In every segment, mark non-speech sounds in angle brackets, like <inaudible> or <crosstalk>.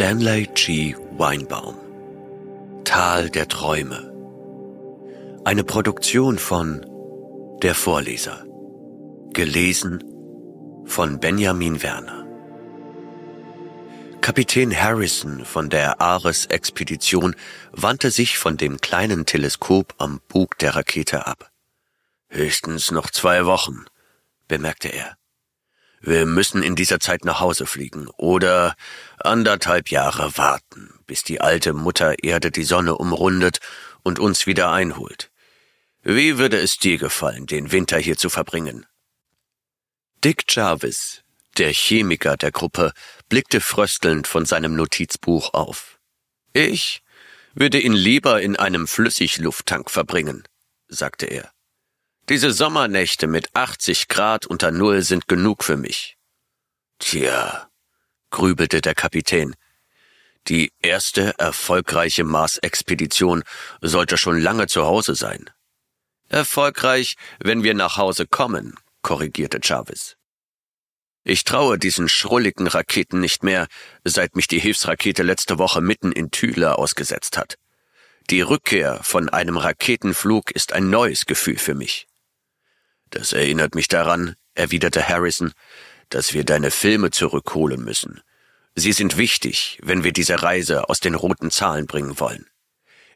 Stanley G. Weinbaum Tal der Träume Eine Produktion von Der Vorleser Gelesen von Benjamin Werner Kapitän Harrison von der Ares-Expedition wandte sich von dem kleinen Teleskop am Bug der Rakete ab. Höchstens noch zwei Wochen, bemerkte er. Wir müssen in dieser Zeit nach Hause fliegen oder anderthalb Jahre warten, bis die alte Mutter Erde die Sonne umrundet und uns wieder einholt. Wie würde es dir gefallen, den Winter hier zu verbringen? Dick Jarvis, der Chemiker der Gruppe, blickte fröstelnd von seinem Notizbuch auf. Ich würde ihn lieber in einem Flüssiglufttank verbringen, sagte er. Diese Sommernächte mit 80 Grad unter Null sind genug für mich. Tja, grübelte der Kapitän. Die erste erfolgreiche Mars-Expedition sollte schon lange zu Hause sein. Erfolgreich, wenn wir nach Hause kommen, korrigierte Chavez. Ich traue diesen schrulligen Raketen nicht mehr, seit mich die Hilfsrakete letzte Woche mitten in Thüle ausgesetzt hat. Die Rückkehr von einem Raketenflug ist ein neues Gefühl für mich. Das erinnert mich daran, erwiderte Harrison, dass wir deine Filme zurückholen müssen. Sie sind wichtig, wenn wir diese Reise aus den roten Zahlen bringen wollen.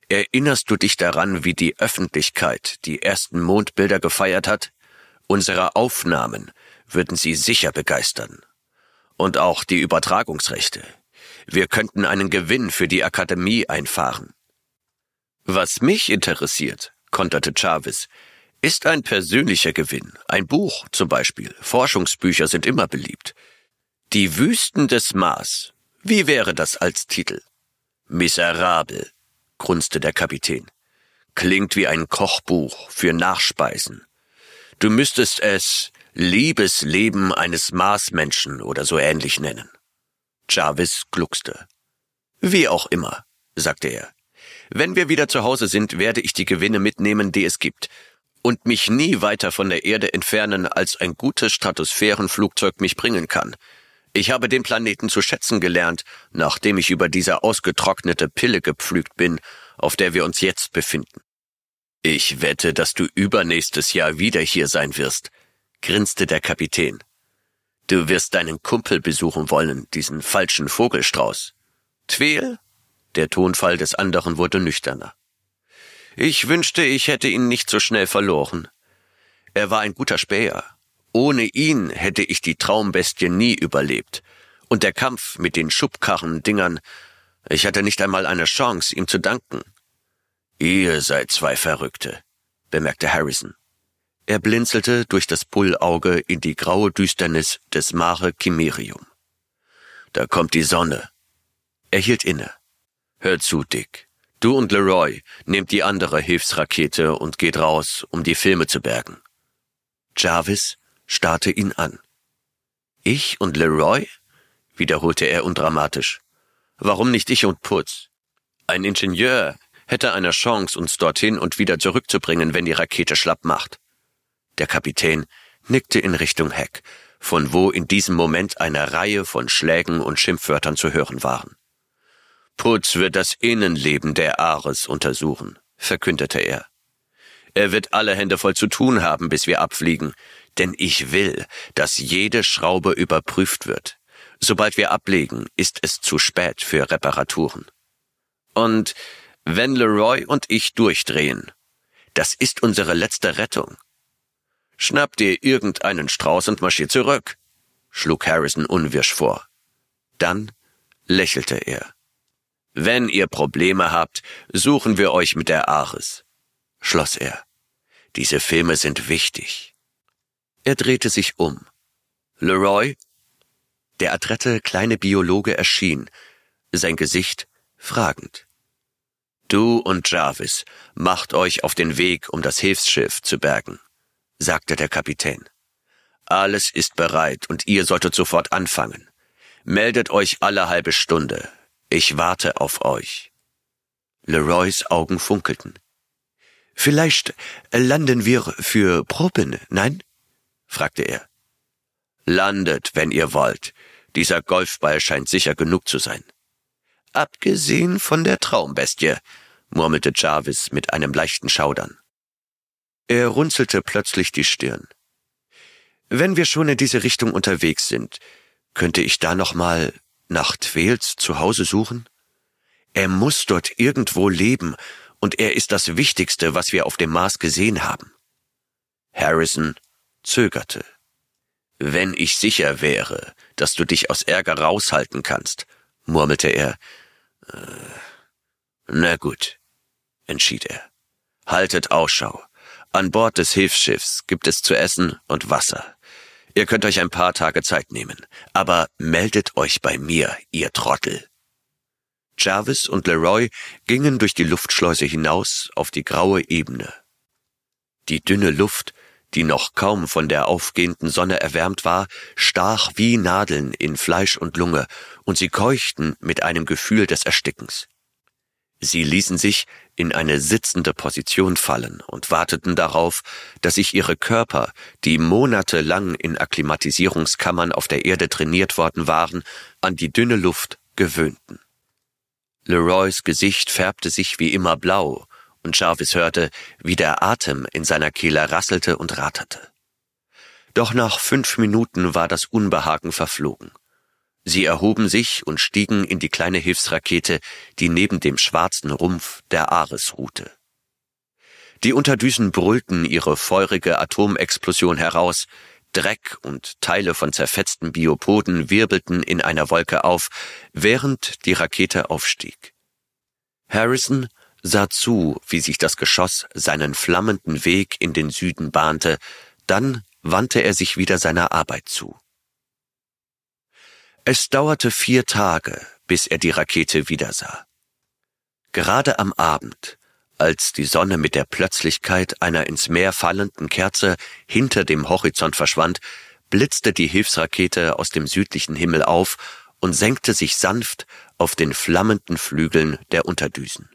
Erinnerst du dich daran, wie die Öffentlichkeit die ersten Mondbilder gefeiert hat? Unsere Aufnahmen würden sie sicher begeistern. Und auch die Übertragungsrechte. Wir könnten einen Gewinn für die Akademie einfahren. Was mich interessiert, konterte Chavez, ist ein persönlicher Gewinn. Ein Buch zum Beispiel. Forschungsbücher sind immer beliebt. Die Wüsten des Mars. Wie wäre das als Titel? Miserabel, grunzte der Kapitän. Klingt wie ein Kochbuch für Nachspeisen. Du müsstest es Liebesleben eines Marsmenschen oder so ähnlich nennen. Jarvis gluckste. Wie auch immer, sagte er. Wenn wir wieder zu Hause sind, werde ich die Gewinne mitnehmen, die es gibt, und mich nie weiter von der Erde entfernen, als ein gutes Stratosphärenflugzeug mich bringen kann. Ich habe den Planeten zu schätzen gelernt, nachdem ich über diese ausgetrocknete Pille gepflügt bin, auf der wir uns jetzt befinden. Ich wette, dass du übernächstes Jahr wieder hier sein wirst, grinste der Kapitän. Du wirst deinen Kumpel besuchen wollen, diesen falschen Vogelstrauß. Tweel? Der Tonfall des anderen wurde nüchterner. Ich wünschte, ich hätte ihn nicht so schnell verloren. Er war ein guter Späher. Ohne ihn hätte ich die Traumbestie nie überlebt. Und der Kampf mit den Schubkarren-Dingern, ich hatte nicht einmal eine Chance, ihm zu danken. Ihr seid zwei Verrückte, bemerkte Harrison. Er blinzelte durch das Bullauge in die graue Düsternis des Mare Chimerium. Da kommt die Sonne. Er hielt inne. Hör zu, Dick. Du und Leroy nehmt die andere Hilfsrakete und geht raus, um die Filme zu bergen. Jarvis starrte ihn an. Ich und Leroy? wiederholte er undramatisch. Warum nicht ich und Putz? Ein Ingenieur hätte eine Chance, uns dorthin und wieder zurückzubringen, wenn die Rakete schlapp macht. Der Kapitän nickte in Richtung Heck, von wo in diesem Moment eine Reihe von Schlägen und Schimpfwörtern zu hören waren. Putz wird das Innenleben der Ares untersuchen, verkündete er. Er wird alle Hände voll zu tun haben, bis wir abfliegen, denn ich will, dass jede Schraube überprüft wird. Sobald wir ablegen, ist es zu spät für Reparaturen. Und wenn Leroy und ich durchdrehen, das ist unsere letzte Rettung. Schnapp dir irgendeinen Strauß und marschier zurück, schlug Harrison unwirsch vor. Dann lächelte er. Wenn ihr Probleme habt, suchen wir euch mit der Ares, schloss er. Diese Filme sind wichtig. Er drehte sich um. Leroy? Der adrette kleine Biologe erschien, sein Gesicht fragend. Du und Jarvis macht euch auf den Weg, um das Hilfsschiff zu bergen, sagte der Kapitän. Alles ist bereit und ihr solltet sofort anfangen. Meldet euch alle halbe Stunde. Ich warte auf euch. Leroys Augen funkelten. Vielleicht landen wir für Proben, nein? fragte er. Landet, wenn ihr wollt. Dieser Golfball scheint sicher genug zu sein, abgesehen von der Traumbestie, murmelte Jarvis mit einem leichten Schaudern. Er runzelte plötzlich die Stirn. Wenn wir schon in diese Richtung unterwegs sind, könnte ich da noch mal nach Twels zu Hause suchen? Er muss dort irgendwo leben, und er ist das Wichtigste, was wir auf dem Mars gesehen haben. Harrison zögerte. Wenn ich sicher wäre, dass du dich aus Ärger raushalten kannst, murmelte er. Äh, na gut, entschied er. Haltet Ausschau. An Bord des Hilfsschiffs gibt es zu essen und Wasser. Ihr könnt euch ein paar Tage Zeit nehmen, aber meldet euch bei mir, ihr Trottel. Jarvis und Leroy gingen durch die Luftschleuse hinaus auf die graue Ebene. Die dünne Luft, die noch kaum von der aufgehenden Sonne erwärmt war, stach wie Nadeln in Fleisch und Lunge, und sie keuchten mit einem Gefühl des Erstickens. Sie ließen sich in eine sitzende Position fallen und warteten darauf, dass sich ihre Körper, die monatelang in Akklimatisierungskammern auf der Erde trainiert worden waren, an die dünne Luft gewöhnten. Leroys Gesicht färbte sich wie immer blau, und Jarvis hörte, wie der Atem in seiner Kehle rasselte und ratterte. Doch nach fünf Minuten war das Unbehagen verflogen. Sie erhoben sich und stiegen in die kleine Hilfsrakete, die neben dem schwarzen Rumpf der Ares ruhte. Die Unterdüsen brüllten ihre feurige Atomexplosion heraus, Dreck und Teile von zerfetzten Biopoden wirbelten in einer Wolke auf, während die Rakete aufstieg. Harrison sah zu, wie sich das Geschoss seinen flammenden Weg in den Süden bahnte, dann wandte er sich wieder seiner Arbeit zu. Es dauerte vier Tage, bis er die Rakete wiedersah. Gerade am Abend, als die Sonne mit der Plötzlichkeit einer ins Meer fallenden Kerze hinter dem Horizont verschwand, blitzte die Hilfsrakete aus dem südlichen Himmel auf und senkte sich sanft auf den flammenden Flügeln der Unterdüsen.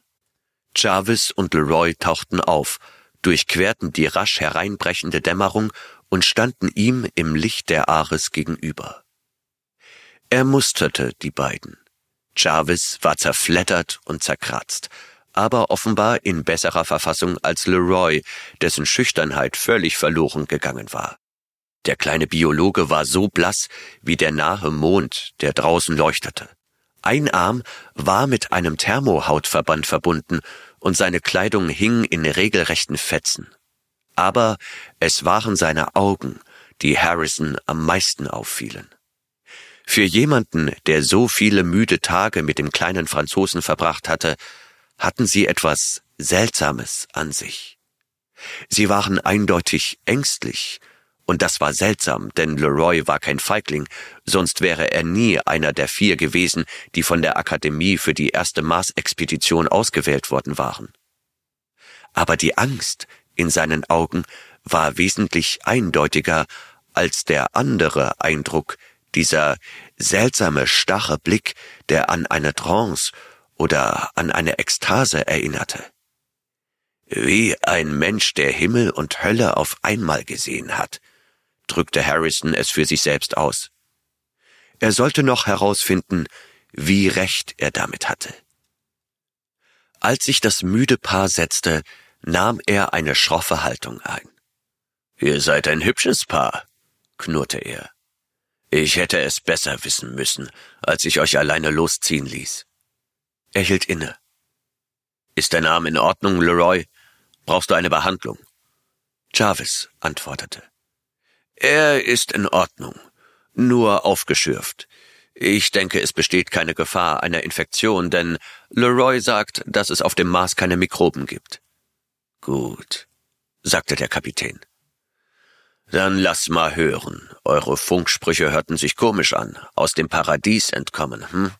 Jarvis und Leroy tauchten auf, durchquerten die rasch hereinbrechende Dämmerung und standen ihm im Licht der Ares gegenüber. Er musterte die beiden. Jarvis war zerfleddert und zerkratzt, aber offenbar in besserer Verfassung als Leroy, dessen Schüchternheit völlig verloren gegangen war. Der kleine Biologe war so blass wie der nahe Mond, der draußen leuchtete. Ein Arm war mit einem Thermohautverband verbunden und seine Kleidung hing in regelrechten Fetzen. Aber es waren seine Augen, die Harrison am meisten auffielen. Für jemanden, der so viele müde Tage mit dem kleinen Franzosen verbracht hatte, hatten sie etwas Seltsames an sich. Sie waren eindeutig ängstlich, und das war seltsam, denn Leroy war kein Feigling, sonst wäre er nie einer der vier gewesen, die von der Akademie für die erste Mars-Expedition ausgewählt worden waren. Aber die Angst in seinen Augen war wesentlich eindeutiger als der andere Eindruck, dieser seltsame, starre Blick, der an eine Trance oder an eine Ekstase erinnerte. Wie ein Mensch, der Himmel und Hölle auf einmal gesehen hat, drückte Harrison es für sich selbst aus. Er sollte noch herausfinden, wie recht er damit hatte. Als sich das müde Paar setzte, nahm er eine schroffe Haltung ein. Ihr seid ein hübsches Paar, knurrte er. Ich hätte es besser wissen müssen, als ich euch alleine losziehen ließ. Er hielt inne. Ist dein Arm in Ordnung, Leroy? Brauchst du eine Behandlung? Jarvis antwortete. Er ist in Ordnung, nur aufgeschürft. Ich denke, es besteht keine Gefahr einer Infektion, denn Leroy sagt, dass es auf dem Mars keine Mikroben gibt. Gut, sagte der Kapitän. Dann lass mal hören. Eure Funksprüche hörten sich komisch an. Aus dem Paradies entkommen, hm?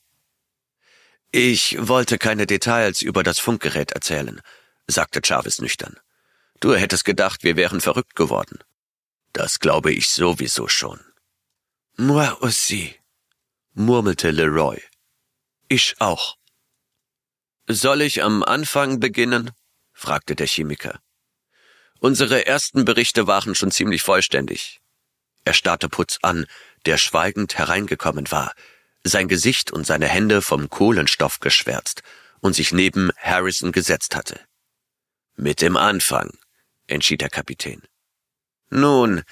Ich wollte keine Details über das Funkgerät erzählen, sagte Jarvis nüchtern. Du hättest gedacht, wir wären verrückt geworden. Das glaube ich sowieso schon. Moi aussi, murmelte Leroy. Ich auch. Soll ich am Anfang beginnen? fragte der Chemiker. Unsere ersten Berichte waren schon ziemlich vollständig. Er starrte Putz an, der schweigend hereingekommen war. sein Gesicht und seine Hände vom Kohlenstoff geschwärzt und sich neben Harrison gesetzt hatte. Mit dem Anfang, entschied der Kapitän. Nun,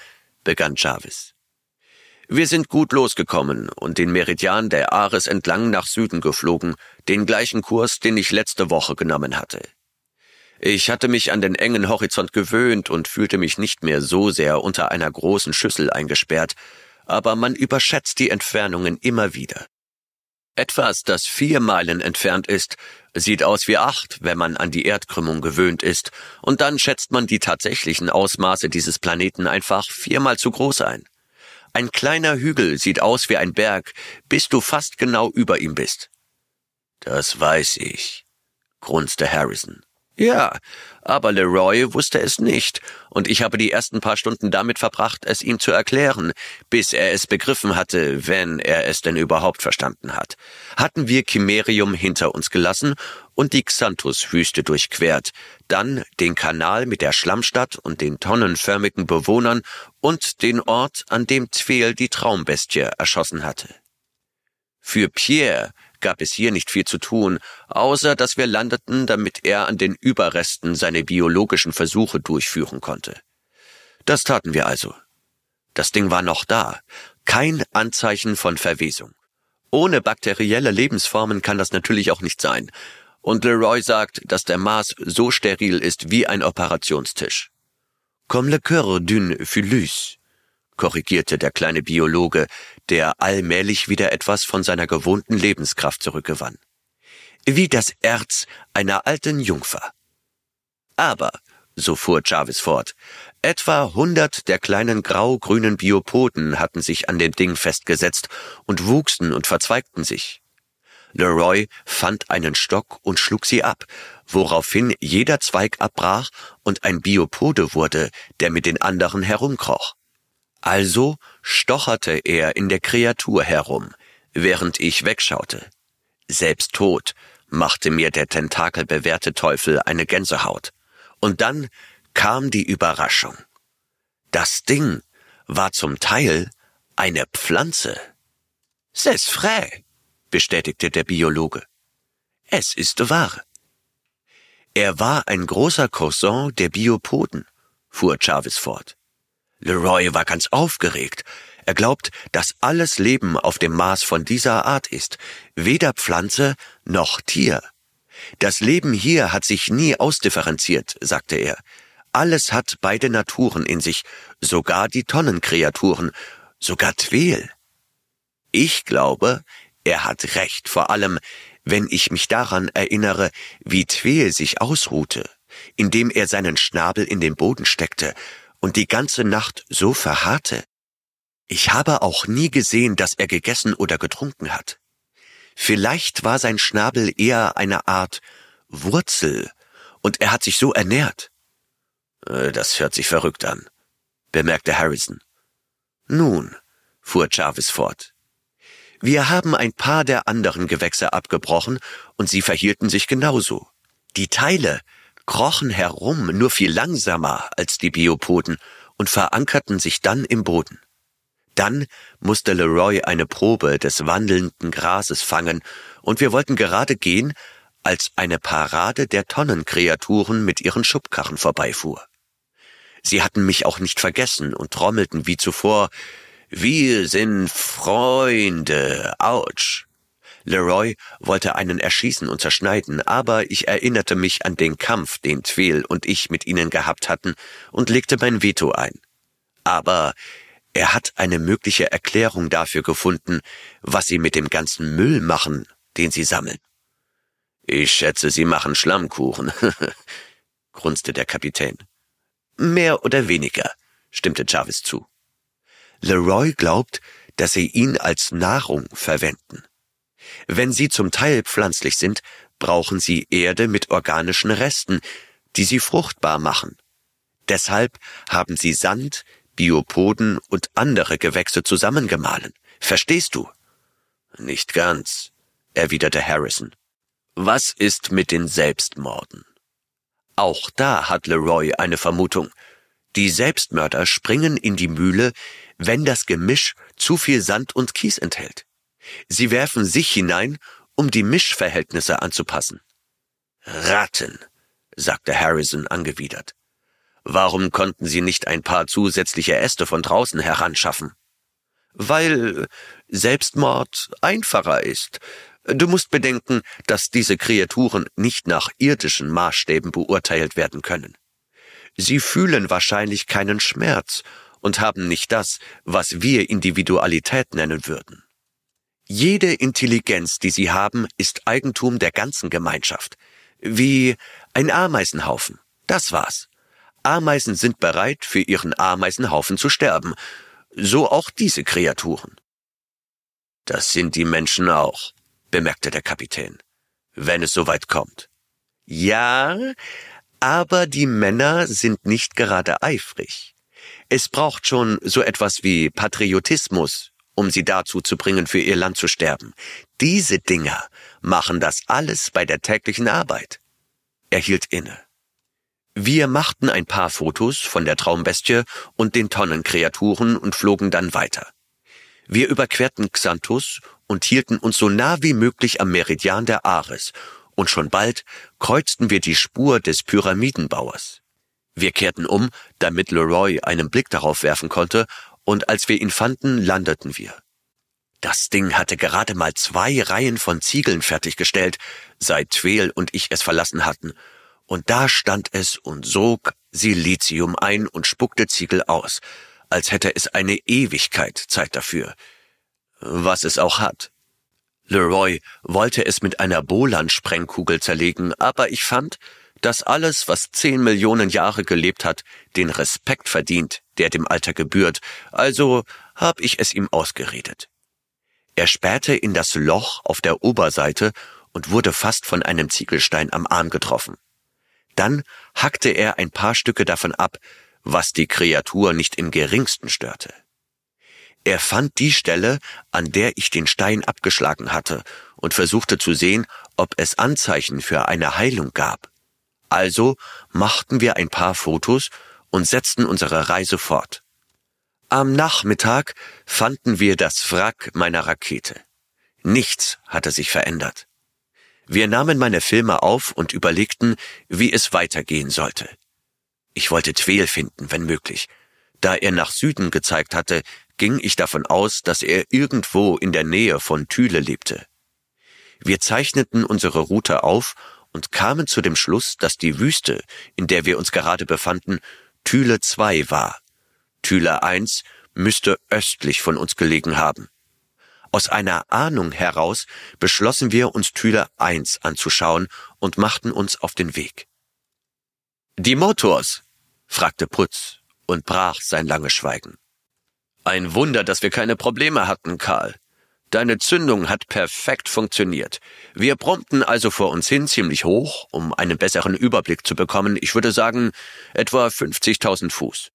begann Jarvis. Wir sind gut losgekommen und den Meridian der Ares entlang nach Süden geflogen, den gleichen Kurs, den ich letzte Woche genommen hatte. Ich hatte mich an den engen Horizont gewöhnt und fühlte mich nicht mehr so sehr unter einer großen Schüssel eingesperrt, aber man überschätzt die Entfernungen immer wieder. Etwas, das vier Meilen entfernt ist, sieht aus wie acht, wenn man an die Erdkrümmung gewöhnt ist, und dann schätzt man die tatsächlichen Ausmaße dieses Planeten einfach viermal zu groß ein. Ein kleiner Hügel sieht aus wie ein Berg, bis du fast genau über ihm bist. Das weiß ich, grunzte Harrison. Ja, aber Leroy wusste es nicht, und ich habe die ersten paar Stunden damit verbracht, es ihm zu erklären, bis er es begriffen hatte, wenn er es denn überhaupt verstanden hat. Hatten wir Chimerium hinter uns gelassen und die Xanthus-Wüste durchquert, dann den Kanal mit der Schlammstadt und den tonnenförmigen Bewohnern und den Ort, an dem Tweel die Traumbestie erschossen hatte. Für Pierre gab es hier nicht viel zu tun, außer dass wir landeten, damit er an den Überresten seine biologischen Versuche durchführen konnte. Das taten wir also. Das Ding war noch da, kein Anzeichen von Verwesung. Ohne bakterielle Lebensformen kann das natürlich auch nicht sein. Und Leroy sagt, dass der Mars so steril ist wie ein Operationstisch. Comme le cœur d'une Phyllis, korrigierte der kleine Biologe, der allmählich wieder etwas von seiner gewohnten Lebenskraft zurückgewann. Wie das Erz einer alten Jungfer. Aber, so fuhr Jarvis fort, etwa hundert der kleinen grau-grünen Biopoden hatten sich an dem Ding festgesetzt und wuchsen und verzweigten sich. Leroy fand einen Stock und schlug sie ab, woraufhin jeder Zweig abbrach und ein Biopode wurde, der mit den anderen herumkroch. Also stocherte er in der Kreatur herum, während ich wegschaute. Selbst tot machte mir der tentakelbewehrte Teufel eine Gänsehaut. Und dann kam die Überraschung. Das Ding war zum Teil eine Pflanze. C'est vrai, bestätigte der Biologe. Es ist wahr. Er war ein großer Cousin der Biopoden, fuhr Jarvis fort. Leroy war ganz aufgeregt. Er glaubt, dass alles Leben auf dem Mars von dieser Art ist, weder Pflanze noch Tier. Das Leben hier hat sich nie ausdifferenziert, sagte er. Alles hat beide Naturen in sich, sogar die Tonnenkreaturen, sogar Tweel. Ich glaube, er hat recht, vor allem, wenn ich mich daran erinnere, wie Tweel sich ausruhte, indem er seinen Schnabel in den Boden steckte und die ganze Nacht so verharrte. Ich habe auch nie gesehen, dass er gegessen oder getrunken hat. Vielleicht war sein Schnabel eher eine Art Wurzel, und er hat sich so ernährt. Äh, das hört sich verrückt an, bemerkte Harrison. Nun, fuhr Jarvis fort, wir haben ein paar der anderen Gewächse abgebrochen und sie verhielten sich genauso. Die Teile, krochen herum, nur viel langsamer als die Biopoden und verankerten sich dann im Boden. Dann musste Leroy eine Probe des wandelnden Grases fangen, und wir wollten gerade gehen, als eine Parade der Tonnenkreaturen mit ihren Schubkarren vorbeifuhr. Sie hatten mich auch nicht vergessen und trommelten wie zuvor Wir sind Freunde, ouch. Leroy wollte einen erschießen und zerschneiden, aber ich erinnerte mich an den Kampf, den Tweel und ich mit ihnen gehabt hatten, und legte mein Veto ein. Aber er hat eine mögliche Erklärung dafür gefunden, was sie mit dem ganzen Müll machen, den sie sammeln. Ich schätze, sie machen Schlammkuchen, <laughs> grunzte der Kapitän. Mehr oder weniger, stimmte Jarvis zu. Leroy glaubt, dass sie ihn als Nahrung verwenden. Wenn sie zum Teil pflanzlich sind, brauchen sie Erde mit organischen Resten, die sie fruchtbar machen. Deshalb haben sie Sand, Biopoden und andere Gewächse zusammengemahlen. Verstehst du? Nicht ganz, erwiderte Harrison. Was ist mit den Selbstmorden? Auch da hat Leroy eine Vermutung. Die Selbstmörder springen in die Mühle, wenn das Gemisch zu viel Sand und Kies enthält. Sie werfen sich hinein, um die Mischverhältnisse anzupassen. Ratten, sagte Harrison angewidert. Warum konnten Sie nicht ein paar zusätzliche Äste von draußen heranschaffen? Weil Selbstmord einfacher ist. Du musst bedenken, dass diese Kreaturen nicht nach irdischen Maßstäben beurteilt werden können. Sie fühlen wahrscheinlich keinen Schmerz und haben nicht das, was wir Individualität nennen würden. Jede Intelligenz, die sie haben, ist Eigentum der ganzen Gemeinschaft. Wie ein Ameisenhaufen. Das war's. Ameisen sind bereit, für ihren Ameisenhaufen zu sterben. So auch diese Kreaturen. Das sind die Menschen auch, bemerkte der Kapitän. Wenn es soweit kommt. Ja, aber die Männer sind nicht gerade eifrig. Es braucht schon so etwas wie Patriotismus, um sie dazu zu bringen, für ihr Land zu sterben. Diese Dinger machen das alles bei der täglichen Arbeit. Er hielt inne. Wir machten ein paar Fotos von der Traumbestie und den Tonnenkreaturen und flogen dann weiter. Wir überquerten Xanthus und hielten uns so nah wie möglich am Meridian der Ares, und schon bald kreuzten wir die Spur des Pyramidenbauers. Wir kehrten um, damit Leroy einen Blick darauf werfen konnte, und als wir ihn fanden, landeten wir. Das Ding hatte gerade mal zwei Reihen von Ziegeln fertiggestellt, seit Tweel und ich es verlassen hatten, und da stand es und sog Silizium ein und spuckte Ziegel aus, als hätte es eine Ewigkeit Zeit dafür. Was es auch hat. Leroy wollte es mit einer Bolan-Sprengkugel zerlegen, aber ich fand, dass alles, was zehn Millionen Jahre gelebt hat, den Respekt verdient, der dem Alter gebührt, also hab ich es ihm ausgeredet. Er spähte in das Loch auf der Oberseite und wurde fast von einem Ziegelstein am Arm getroffen. Dann hackte er ein paar Stücke davon ab, was die Kreatur nicht im geringsten störte. Er fand die Stelle, an der ich den Stein abgeschlagen hatte, und versuchte zu sehen, ob es Anzeichen für eine Heilung gab. Also machten wir ein paar Fotos und setzten unsere Reise fort. Am Nachmittag fanden wir das Wrack meiner Rakete. Nichts hatte sich verändert. Wir nahmen meine Filme auf und überlegten, wie es weitergehen sollte. Ich wollte Tweel finden, wenn möglich. Da er nach Süden gezeigt hatte, ging ich davon aus, dass er irgendwo in der Nähe von Thüle lebte. Wir zeichneten unsere Route auf und kamen zu dem Schluss, dass die Wüste, in der wir uns gerade befanden, Thüle 2 war. Thüle 1 müsste östlich von uns gelegen haben. Aus einer Ahnung heraus beschlossen wir, uns Thüle 1 anzuschauen und machten uns auf den Weg. Die Motors? fragte Putz und brach sein langes Schweigen. Ein Wunder, dass wir keine Probleme hatten, Karl. Deine Zündung hat perfekt funktioniert. Wir brummten also vor uns hin ziemlich hoch, um einen besseren Überblick zu bekommen. Ich würde sagen, etwa 50.000 Fuß.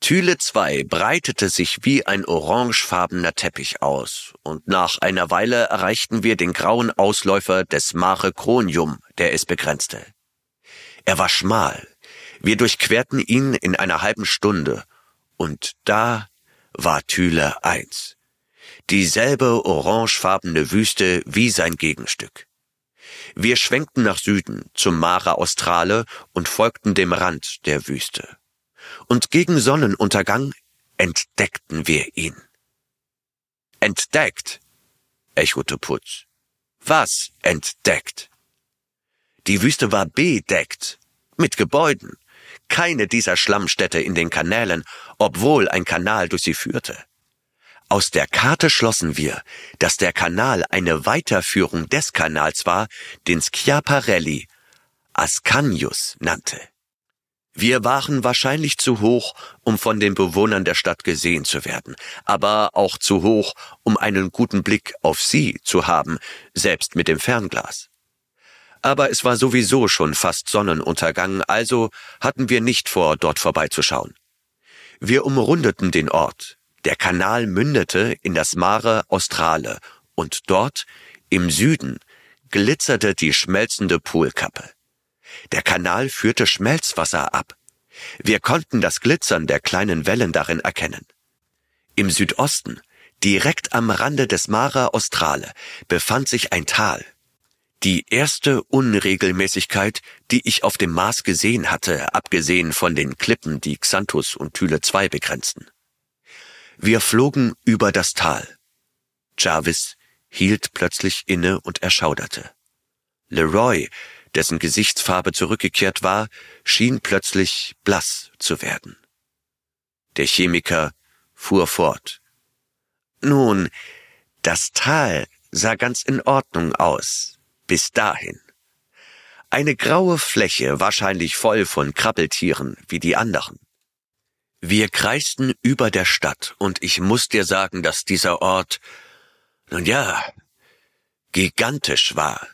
Thyle 2 breitete sich wie ein orangefarbener Teppich aus, und nach einer Weile erreichten wir den grauen Ausläufer des Mare Cronium, der es begrenzte. Er war schmal. Wir durchquerten ihn in einer halben Stunde, und da war Thyle 1. Dieselbe orangefarbene Wüste wie sein Gegenstück. Wir schwenkten nach Süden zum Mare Australe und folgten dem Rand der Wüste und gegen Sonnenuntergang entdeckten wir ihn. Entdeckt, echote Putz. Was entdeckt? Die Wüste war bedeckt, mit Gebäuden, keine dieser Schlammstädte in den Kanälen, obwohl ein Kanal durch sie führte. Aus der Karte schlossen wir, dass der Kanal eine Weiterführung des Kanals war, den Schiaparelli Ascanius nannte. Wir waren wahrscheinlich zu hoch, um von den Bewohnern der Stadt gesehen zu werden, aber auch zu hoch, um einen guten Blick auf sie zu haben, selbst mit dem Fernglas. Aber es war sowieso schon fast Sonnenuntergang, also hatten wir nicht vor, dort vorbeizuschauen. Wir umrundeten den Ort. Der Kanal mündete in das Mare Australe und dort, im Süden, glitzerte die schmelzende Poolkappe. Der Kanal führte Schmelzwasser ab. Wir konnten das Glitzern der kleinen Wellen darin erkennen. Im Südosten, Direkt am Rande des Mare Australe befand sich ein Tal. Die erste Unregelmäßigkeit, die ich auf dem Mars gesehen hatte, abgesehen von den Klippen, die Xanthus und Thyle II begrenzten. Wir flogen über das Tal. Jarvis hielt plötzlich inne und erschauderte. Leroy, dessen Gesichtsfarbe zurückgekehrt war, schien plötzlich blass zu werden. Der Chemiker fuhr fort. Nun, das Tal sah ganz in Ordnung aus, bis dahin. Eine graue Fläche, wahrscheinlich voll von Krabbeltieren wie die anderen. Wir kreisten über der Stadt, und ich muss dir sagen, dass dieser Ort, nun ja, gigantisch war.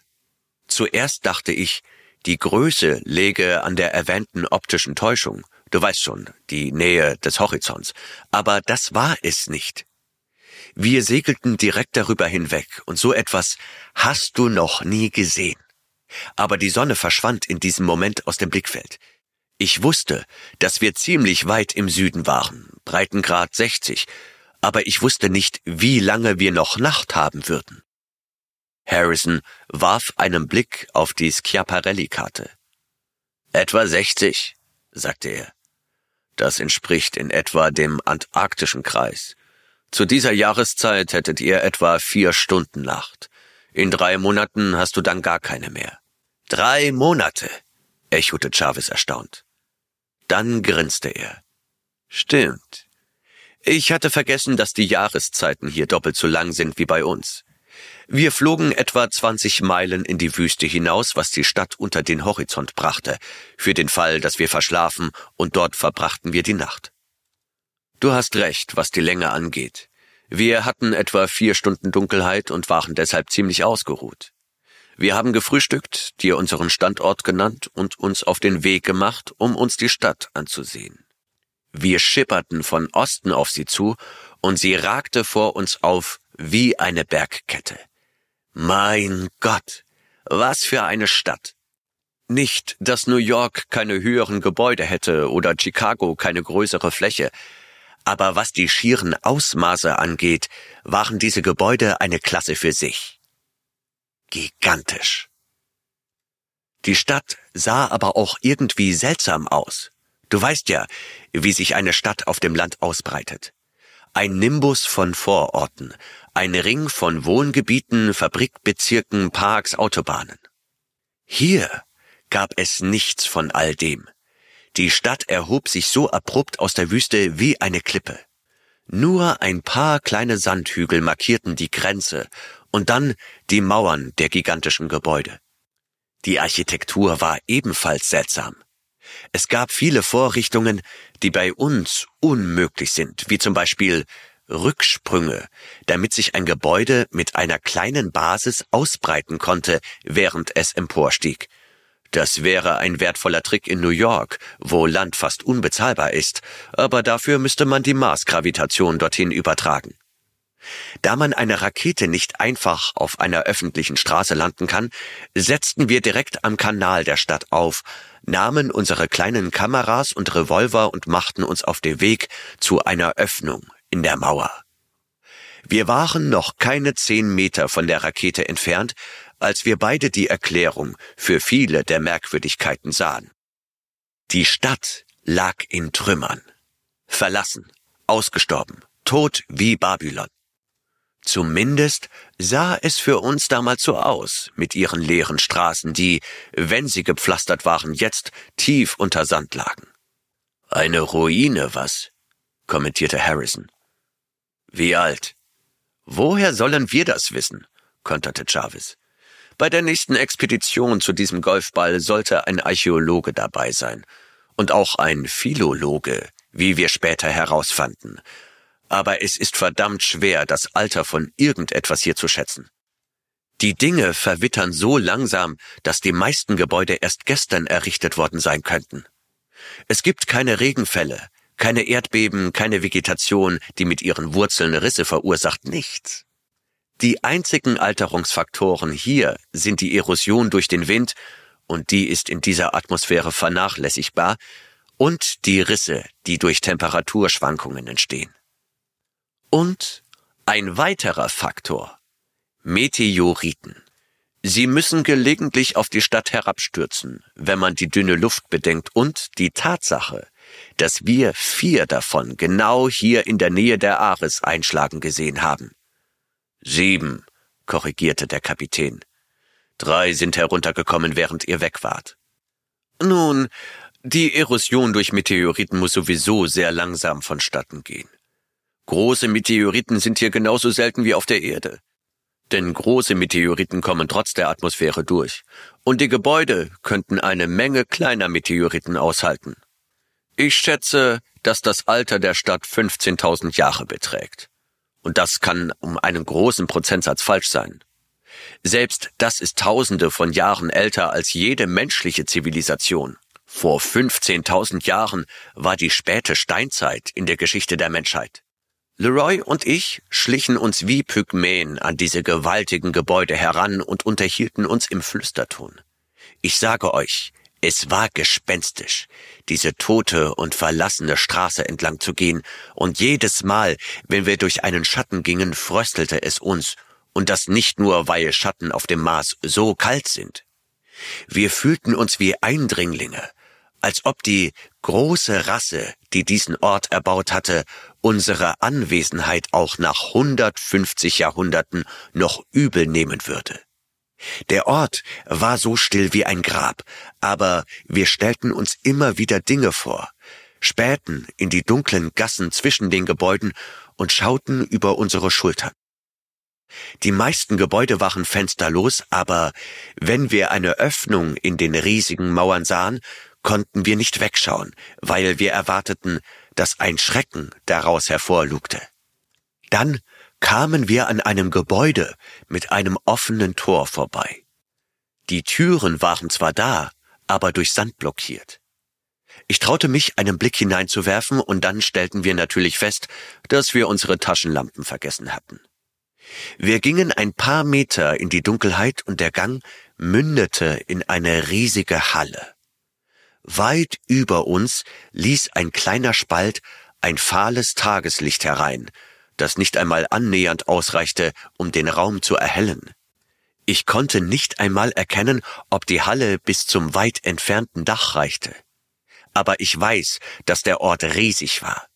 Zuerst dachte ich, die Größe läge an der erwähnten optischen Täuschung, du weißt schon, die Nähe des Horizonts, aber das war es nicht. Wir segelten direkt darüber hinweg, und so etwas hast du noch nie gesehen. Aber die Sonne verschwand in diesem Moment aus dem Blickfeld. Ich wusste, dass wir ziemlich weit im Süden waren, Breitengrad 60, aber ich wusste nicht, wie lange wir noch Nacht haben würden. Harrison warf einen Blick auf die Schiaparelli-Karte. Etwa 60, sagte er. Das entspricht in etwa dem antarktischen Kreis. Zu dieser Jahreszeit hättet ihr etwa vier Stunden Nacht. In drei Monaten hast du dann gar keine mehr. Drei Monate, echote Chavez erstaunt. Dann grinste er. Stimmt. Ich hatte vergessen, dass die Jahreszeiten hier doppelt so lang sind wie bei uns. Wir flogen etwa 20 Meilen in die Wüste hinaus, was die Stadt unter den Horizont brachte, für den Fall, dass wir verschlafen, und dort verbrachten wir die Nacht. Du hast recht, was die Länge angeht. Wir hatten etwa vier Stunden Dunkelheit und waren deshalb ziemlich ausgeruht. Wir haben gefrühstückt, dir unseren Standort genannt und uns auf den Weg gemacht, um uns die Stadt anzusehen. Wir schipperten von Osten auf sie zu, und sie ragte vor uns auf wie eine Bergkette. Mein Gott, was für eine Stadt. Nicht, dass New York keine höheren Gebäude hätte oder Chicago keine größere Fläche, aber was die schieren Ausmaße angeht, waren diese Gebäude eine Klasse für sich gigantisch. Die Stadt sah aber auch irgendwie seltsam aus. Du weißt ja, wie sich eine Stadt auf dem Land ausbreitet. Ein Nimbus von Vororten, ein Ring von Wohngebieten, Fabrikbezirken, Parks, Autobahnen. Hier gab es nichts von all dem. Die Stadt erhob sich so abrupt aus der Wüste wie eine Klippe. Nur ein paar kleine Sandhügel markierten die Grenze und dann die Mauern der gigantischen Gebäude. Die Architektur war ebenfalls seltsam. Es gab viele Vorrichtungen, die bei uns unmöglich sind, wie zum Beispiel Rücksprünge, damit sich ein Gebäude mit einer kleinen Basis ausbreiten konnte, während es emporstieg. Das wäre ein wertvoller Trick in New York, wo Land fast unbezahlbar ist, aber dafür müsste man die Marsgravitation dorthin übertragen. Da man eine Rakete nicht einfach auf einer öffentlichen Straße landen kann, setzten wir direkt am Kanal der Stadt auf, nahmen unsere kleinen Kameras und Revolver und machten uns auf den Weg zu einer Öffnung in der Mauer. Wir waren noch keine zehn Meter von der Rakete entfernt, als wir beide die Erklärung für viele der Merkwürdigkeiten sahen. Die Stadt lag in Trümmern, verlassen, ausgestorben, tot wie Babylon. Zumindest sah es für uns damals so aus, mit ihren leeren Straßen, die, wenn sie gepflastert waren, jetzt tief unter Sand lagen. Eine Ruine, was? kommentierte Harrison. Wie alt? Woher sollen wir das wissen? konterte Jarvis. Bei der nächsten Expedition zu diesem Golfball sollte ein Archäologe dabei sein. Und auch ein Philologe, wie wir später herausfanden, aber es ist verdammt schwer, das Alter von irgendetwas hier zu schätzen. Die Dinge verwittern so langsam, dass die meisten Gebäude erst gestern errichtet worden sein könnten. Es gibt keine Regenfälle, keine Erdbeben, keine Vegetation, die mit ihren Wurzeln Risse verursacht, nichts. Die einzigen Alterungsfaktoren hier sind die Erosion durch den Wind, und die ist in dieser Atmosphäre vernachlässigbar, und die Risse, die durch Temperaturschwankungen entstehen und Ein weiterer Faktor. Meteoriten. Sie müssen gelegentlich auf die Stadt herabstürzen, wenn man die dünne Luft bedenkt und die Tatsache, dass wir vier davon genau hier in der Nähe der Ares einschlagen gesehen haben. Sieben, korrigierte der Kapitän. Drei sind heruntergekommen, während ihr weg wart. Nun, die Erosion durch Meteoriten muss sowieso sehr langsam vonstatten gehen. Große Meteoriten sind hier genauso selten wie auf der Erde. Denn große Meteoriten kommen trotz der Atmosphäre durch, und die Gebäude könnten eine Menge kleiner Meteoriten aushalten. Ich schätze, dass das Alter der Stadt 15.000 Jahre beträgt. Und das kann um einen großen Prozentsatz falsch sein. Selbst das ist Tausende von Jahren älter als jede menschliche Zivilisation. Vor 15.000 Jahren war die späte Steinzeit in der Geschichte der Menschheit. Leroy und ich schlichen uns wie Pygmäen an diese gewaltigen Gebäude heran und unterhielten uns im Flüsterton. Ich sage euch, es war gespenstisch, diese tote und verlassene Straße entlang zu gehen, und jedes Mal, wenn wir durch einen Schatten gingen, fröstelte es uns, und das nicht nur, weil Schatten auf dem Mars so kalt sind. Wir fühlten uns wie Eindringlinge, als ob die große Rasse, die diesen Ort erbaut hatte, unsere Anwesenheit auch nach 150 Jahrhunderten noch übel nehmen würde. Der Ort war so still wie ein Grab, aber wir stellten uns immer wieder Dinge vor, spähten in die dunklen Gassen zwischen den Gebäuden und schauten über unsere Schultern. Die meisten Gebäude waren fensterlos, aber wenn wir eine Öffnung in den riesigen Mauern sahen, konnten wir nicht wegschauen, weil wir erwarteten, dass ein Schrecken daraus hervorlugte. Dann kamen wir an einem Gebäude mit einem offenen Tor vorbei. Die Türen waren zwar da, aber durch Sand blockiert. Ich traute mich, einen Blick hineinzuwerfen, und dann stellten wir natürlich fest, dass wir unsere Taschenlampen vergessen hatten. Wir gingen ein paar Meter in die Dunkelheit und der Gang mündete in eine riesige Halle. Weit über uns ließ ein kleiner Spalt ein fahles Tageslicht herein, das nicht einmal annähernd ausreichte, um den Raum zu erhellen. Ich konnte nicht einmal erkennen, ob die Halle bis zum weit entfernten Dach reichte. Aber ich weiß, dass der Ort riesig war.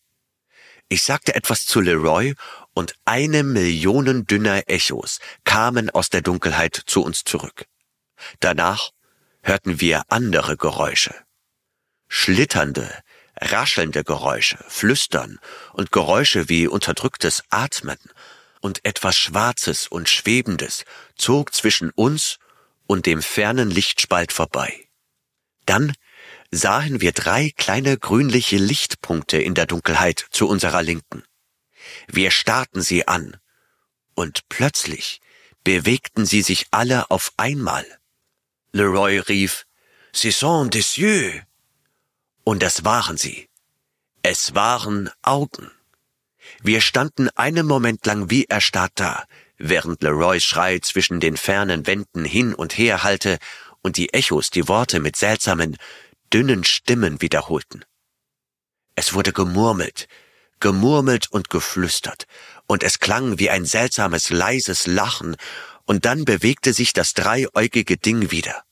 Ich sagte etwas zu Leroy und eine Million dünner Echos kamen aus der Dunkelheit zu uns zurück. Danach hörten wir andere Geräusche schlitternde, raschelnde Geräusche, Flüstern und Geräusche wie unterdrücktes Atmen und etwas Schwarzes und Schwebendes zog zwischen uns und dem fernen Lichtspalt vorbei. Dann sahen wir drei kleine grünliche Lichtpunkte in der Dunkelheit zu unserer Linken. Wir starrten sie an, und plötzlich bewegten sie sich alle auf einmal. Leroy rief, sont des yeux. Und das waren sie. Es waren Augen. Wir standen einen Moment lang wie erstarrt da, während Leroys Schrei zwischen den fernen Wänden hin und her hallte und die Echos die Worte mit seltsamen, dünnen Stimmen wiederholten. Es wurde gemurmelt, gemurmelt und geflüstert, und es klang wie ein seltsames, leises Lachen, und dann bewegte sich das dreieugige Ding wieder.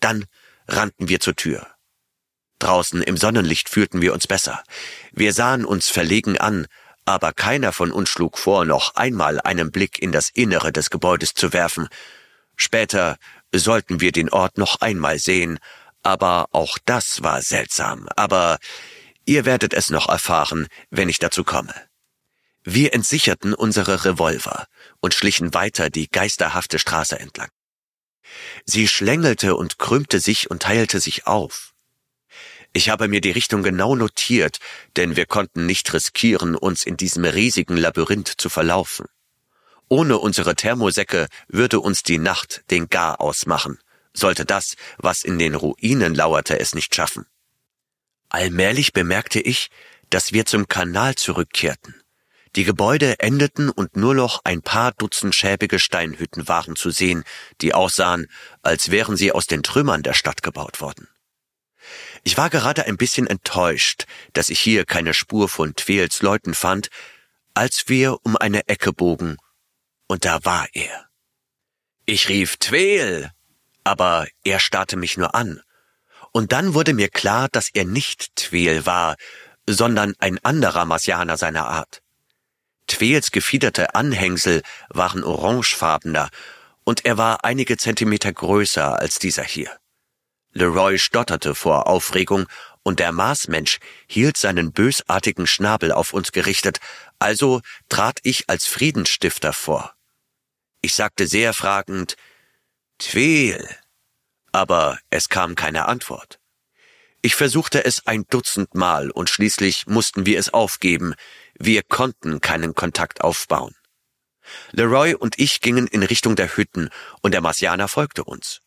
Dann rannten wir zur Tür. Draußen im Sonnenlicht fühlten wir uns besser. Wir sahen uns verlegen an, aber keiner von uns schlug vor, noch einmal einen Blick in das Innere des Gebäudes zu werfen. Später sollten wir den Ort noch einmal sehen, aber auch das war seltsam. Aber ihr werdet es noch erfahren, wenn ich dazu komme. Wir entsicherten unsere Revolver und schlichen weiter die geisterhafte Straße entlang. Sie schlängelte und krümmte sich und teilte sich auf. Ich habe mir die Richtung genau notiert, denn wir konnten nicht riskieren, uns in diesem riesigen Labyrinth zu verlaufen. Ohne unsere Thermosäcke würde uns die Nacht den Gar ausmachen, sollte das, was in den Ruinen lauerte, es nicht schaffen. Allmählich bemerkte ich, dass wir zum Kanal zurückkehrten. Die Gebäude endeten und nur noch ein paar Dutzend schäbige Steinhütten waren zu sehen, die aussahen, als wären sie aus den Trümmern der Stadt gebaut worden. Ich war gerade ein bisschen enttäuscht, dass ich hier keine Spur von Twels Leuten fand, als wir um eine Ecke bogen, und da war er. Ich rief Tweel, aber er starrte mich nur an. Und dann wurde mir klar, dass er nicht Tweel war, sondern ein anderer Marsianer seiner Art. Tweels gefiederte Anhängsel waren orangefarbener, und er war einige Zentimeter größer als dieser hier. Leroy stotterte vor Aufregung, und der Marsmensch hielt seinen bösartigen Schnabel auf uns gerichtet, also trat ich als Friedensstifter vor. Ich sagte sehr fragend Tweel, aber es kam keine Antwort. Ich versuchte es ein Dutzend Mal und schließlich mussten wir es aufgeben. Wir konnten keinen Kontakt aufbauen. Leroy und ich gingen in Richtung der Hütten und der Marsianer folgte uns.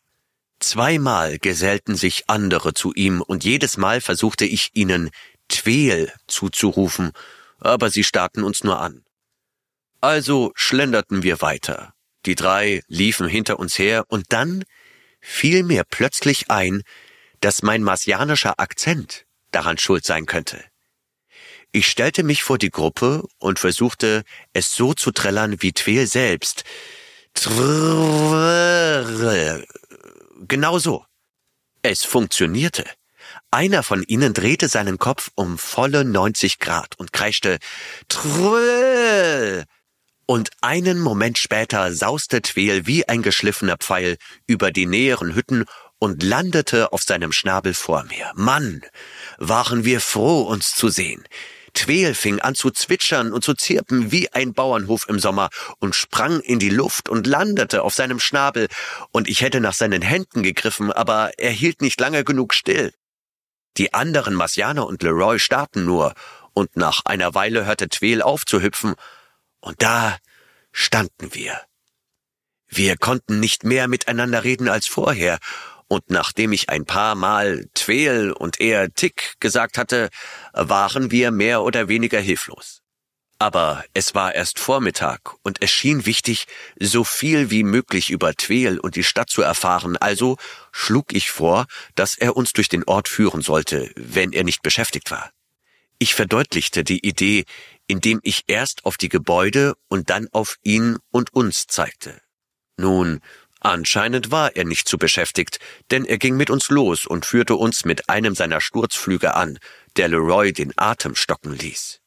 Zweimal gesellten sich andere zu ihm und jedes Mal versuchte ich ihnen Tweel zuzurufen, aber sie starrten uns nur an. Also schlenderten wir weiter. Die drei liefen hinter uns her und dann fiel mir plötzlich ein, dass mein marsianischer Akzent daran schuld sein könnte. Ich stellte mich vor die Gruppe und versuchte, es so zu trällern wie Tweel selbst. Genau so. Es funktionierte. Einer von ihnen drehte seinen Kopf um volle 90 Grad und kreischte Trrrr. Und einen Moment später sauste Tweel wie ein geschliffener Pfeil über die näheren Hütten und landete auf seinem Schnabel vor mir. Mann, waren wir froh, uns zu sehen. Tweel fing an zu zwitschern und zu zirpen wie ein Bauernhof im Sommer und sprang in die Luft und landete auf seinem Schnabel, und ich hätte nach seinen Händen gegriffen, aber er hielt nicht lange genug still. Die anderen Marsianer und Leroy starrten nur, und nach einer Weile hörte Tweel auf zu hüpfen, und da standen wir. Wir konnten nicht mehr miteinander reden als vorher, und nachdem ich ein paar Mal Tweel und er Tick gesagt hatte, waren wir mehr oder weniger hilflos. Aber es war erst Vormittag und es schien wichtig, so viel wie möglich über Tweel und die Stadt zu erfahren, also schlug ich vor, dass er uns durch den Ort führen sollte, wenn er nicht beschäftigt war. Ich verdeutlichte die Idee, indem ich erst auf die Gebäude und dann auf ihn und uns zeigte. Nun, Anscheinend war er nicht zu beschäftigt, denn er ging mit uns los und führte uns mit einem seiner Sturzflüge an, der Leroy den Atem stocken ließ.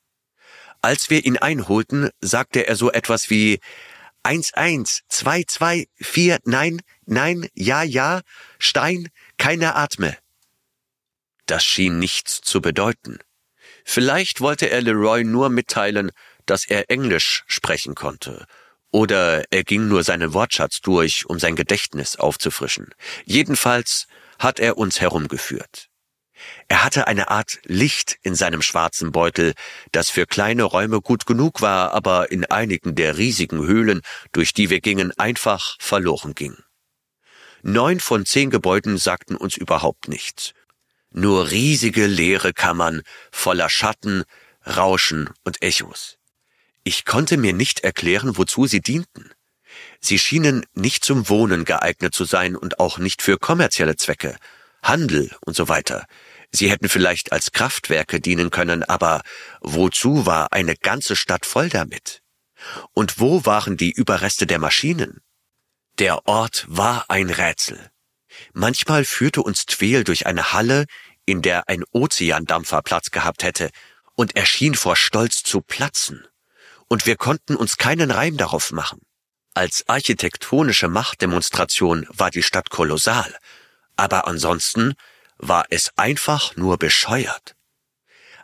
Als wir ihn einholten, sagte er so etwas wie eins eins zwei zwei vier nein nein ja ja Stein keine Atme. Das schien nichts zu bedeuten. Vielleicht wollte er Leroy nur mitteilen, dass er Englisch sprechen konnte oder er ging nur seinen Wortschatz durch, um sein Gedächtnis aufzufrischen. Jedenfalls hat er uns herumgeführt. Er hatte eine Art Licht in seinem schwarzen Beutel, das für kleine Räume gut genug war, aber in einigen der riesigen Höhlen, durch die wir gingen, einfach verloren ging. Neun von zehn Gebäuden sagten uns überhaupt nichts. Nur riesige leere Kammern voller Schatten, Rauschen und Echos. Ich konnte mir nicht erklären, wozu sie dienten. Sie schienen nicht zum Wohnen geeignet zu sein und auch nicht für kommerzielle Zwecke, Handel und so weiter. Sie hätten vielleicht als Kraftwerke dienen können, aber wozu war eine ganze Stadt voll damit? Und wo waren die Überreste der Maschinen? Der Ort war ein Rätsel. Manchmal führte uns Tweel durch eine Halle, in der ein Ozeandampfer Platz gehabt hätte, und er schien vor Stolz zu platzen und wir konnten uns keinen Reim darauf machen. Als architektonische Machtdemonstration war die Stadt kolossal, aber ansonsten war es einfach nur bescheuert.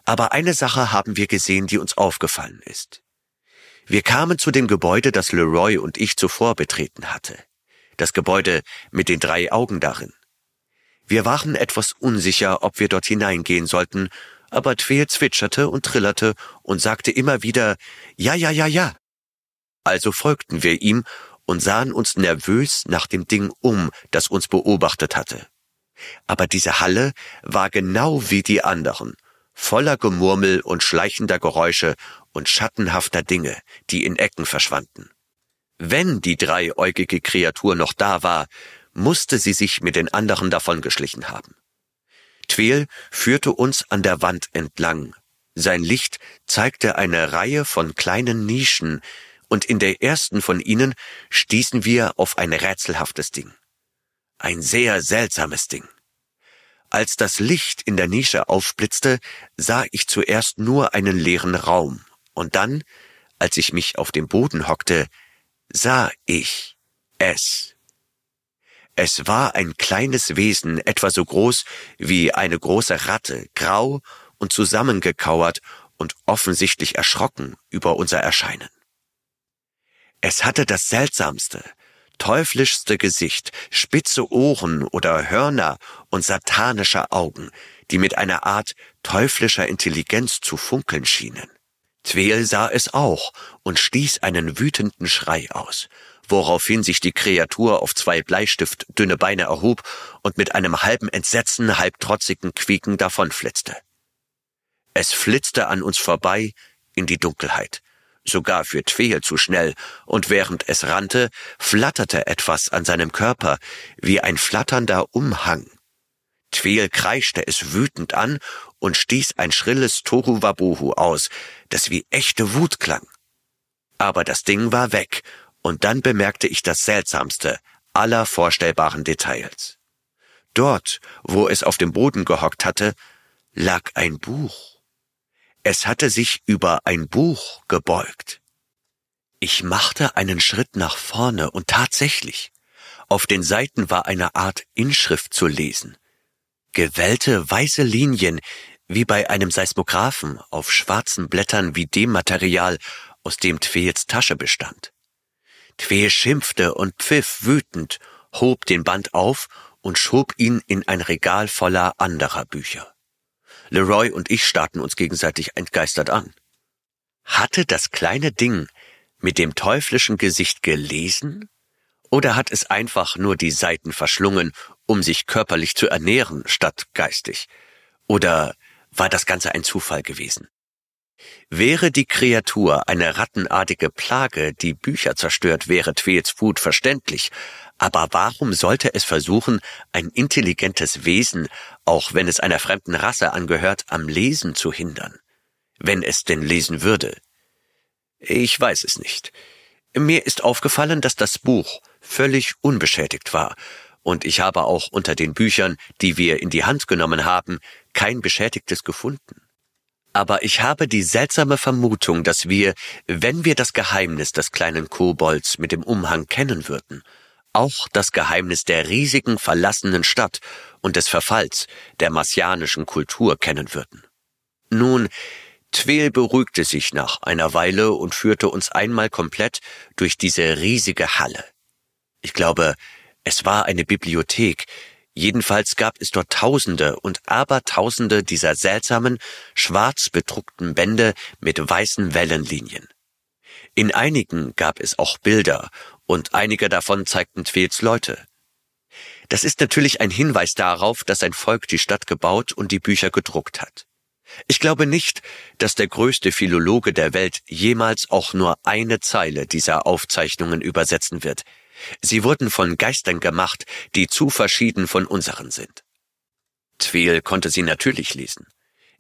Aber eine Sache haben wir gesehen, die uns aufgefallen ist. Wir kamen zu dem Gebäude, das Leroy und ich zuvor betreten hatte. Das Gebäude mit den drei Augen darin. Wir waren etwas unsicher, ob wir dort hineingehen sollten, aber Tweel zwitscherte und trillerte und sagte immer wieder Ja, ja, ja, ja. Also folgten wir ihm und sahen uns nervös nach dem Ding um, das uns beobachtet hatte. Aber diese Halle war genau wie die anderen, voller Gemurmel und schleichender Geräusche und schattenhafter Dinge, die in Ecken verschwanden. Wenn die dreieugige Kreatur noch da war, musste sie sich mit den anderen davongeschlichen haben. Tweel führte uns an der Wand entlang, Sein Licht zeigte eine Reihe von kleinen Nischen, und in der ersten von ihnen stießen wir auf ein rätselhaftes Ding. Ein sehr seltsames Ding. Als das Licht in der Nische aufblitzte, sah ich zuerst nur einen leeren Raum, und dann, als ich mich auf dem Boden hockte, sah ich es. Es war ein kleines Wesen, etwa so groß wie eine große Ratte, grau und zusammengekauert und offensichtlich erschrocken über unser Erscheinen. Es hatte das seltsamste, teuflischste Gesicht, spitze Ohren oder Hörner und satanische Augen, die mit einer Art teuflischer Intelligenz zu funkeln schienen. Tweel sah es auch und stieß einen wütenden Schrei aus, woraufhin sich die Kreatur auf zwei Bleistiftdünne Beine erhob und mit einem halben Entsetzen, halb trotzigen Quieken davonflitzte. Es flitzte an uns vorbei in die Dunkelheit, sogar für Tweel zu schnell, und während es rannte, flatterte etwas an seinem Körper wie ein flatternder Umhang. Tweel kreischte es wütend an und stieß ein schrilles Tohuwabohu aus, das wie echte Wut klang. Aber das Ding war weg, und dann bemerkte ich das Seltsamste aller vorstellbaren Details. Dort, wo es auf dem Boden gehockt hatte, lag ein Buch. Es hatte sich über ein Buch gebeugt. Ich machte einen Schritt nach vorne und tatsächlich, auf den Seiten war eine Art Inschrift zu lesen. Gewellte weiße Linien, wie bei einem Seismographen auf schwarzen Blättern wie dem Material, aus dem Tweels Tasche bestand. Tweel schimpfte und pfiff wütend, hob den Band auf und schob ihn in ein Regal voller anderer Bücher. Leroy und ich starrten uns gegenseitig entgeistert an. Hatte das kleine Ding mit dem teuflischen Gesicht gelesen? Oder hat es einfach nur die Seiten verschlungen, um sich körperlich zu ernähren, statt geistig? Oder war das Ganze ein Zufall gewesen? Wäre die Kreatur eine rattenartige Plage, die Bücher zerstört, wäre Tweels Wut verständlich, aber warum sollte es versuchen, ein intelligentes Wesen, auch wenn es einer fremden Rasse angehört, am Lesen zu hindern? Wenn es denn lesen würde. Ich weiß es nicht. Mir ist aufgefallen, dass das Buch völlig unbeschädigt war, und ich habe auch unter den Büchern, die wir in die Hand genommen haben, kein beschädigtes gefunden. Aber ich habe die seltsame Vermutung, dass wir, wenn wir das Geheimnis des kleinen Kobolds mit dem Umhang kennen würden, auch das Geheimnis der riesigen verlassenen Stadt und des Verfalls der marsianischen Kultur kennen würden. Nun, Tweel beruhigte sich nach einer Weile und führte uns einmal komplett durch diese riesige Halle. Ich glaube, es war eine Bibliothek, jedenfalls gab es dort Tausende und Abertausende dieser seltsamen, schwarz bedruckten Bände mit weißen Wellenlinien. In einigen gab es auch Bilder und einige davon zeigten Tweels Leute. Das ist natürlich ein Hinweis darauf, dass ein Volk die Stadt gebaut und die Bücher gedruckt hat. Ich glaube nicht, dass der größte Philologe der Welt jemals auch nur eine Zeile dieser Aufzeichnungen übersetzen wird. Sie wurden von Geistern gemacht, die zu verschieden von unseren sind. Tweel konnte sie natürlich lesen.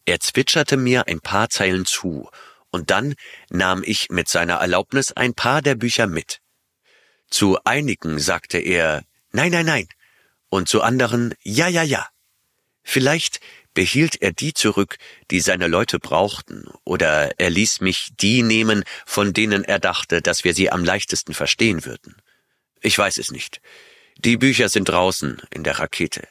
Er zwitscherte mir ein paar Zeilen zu, und dann nahm ich mit seiner Erlaubnis ein paar der Bücher mit. Zu einigen sagte er Nein, nein, nein, und zu anderen Ja, ja, ja. Vielleicht behielt er die zurück, die seine Leute brauchten, oder er ließ mich die nehmen, von denen er dachte, dass wir sie am leichtesten verstehen würden. Ich weiß es nicht. Die Bücher sind draußen in der Rakete.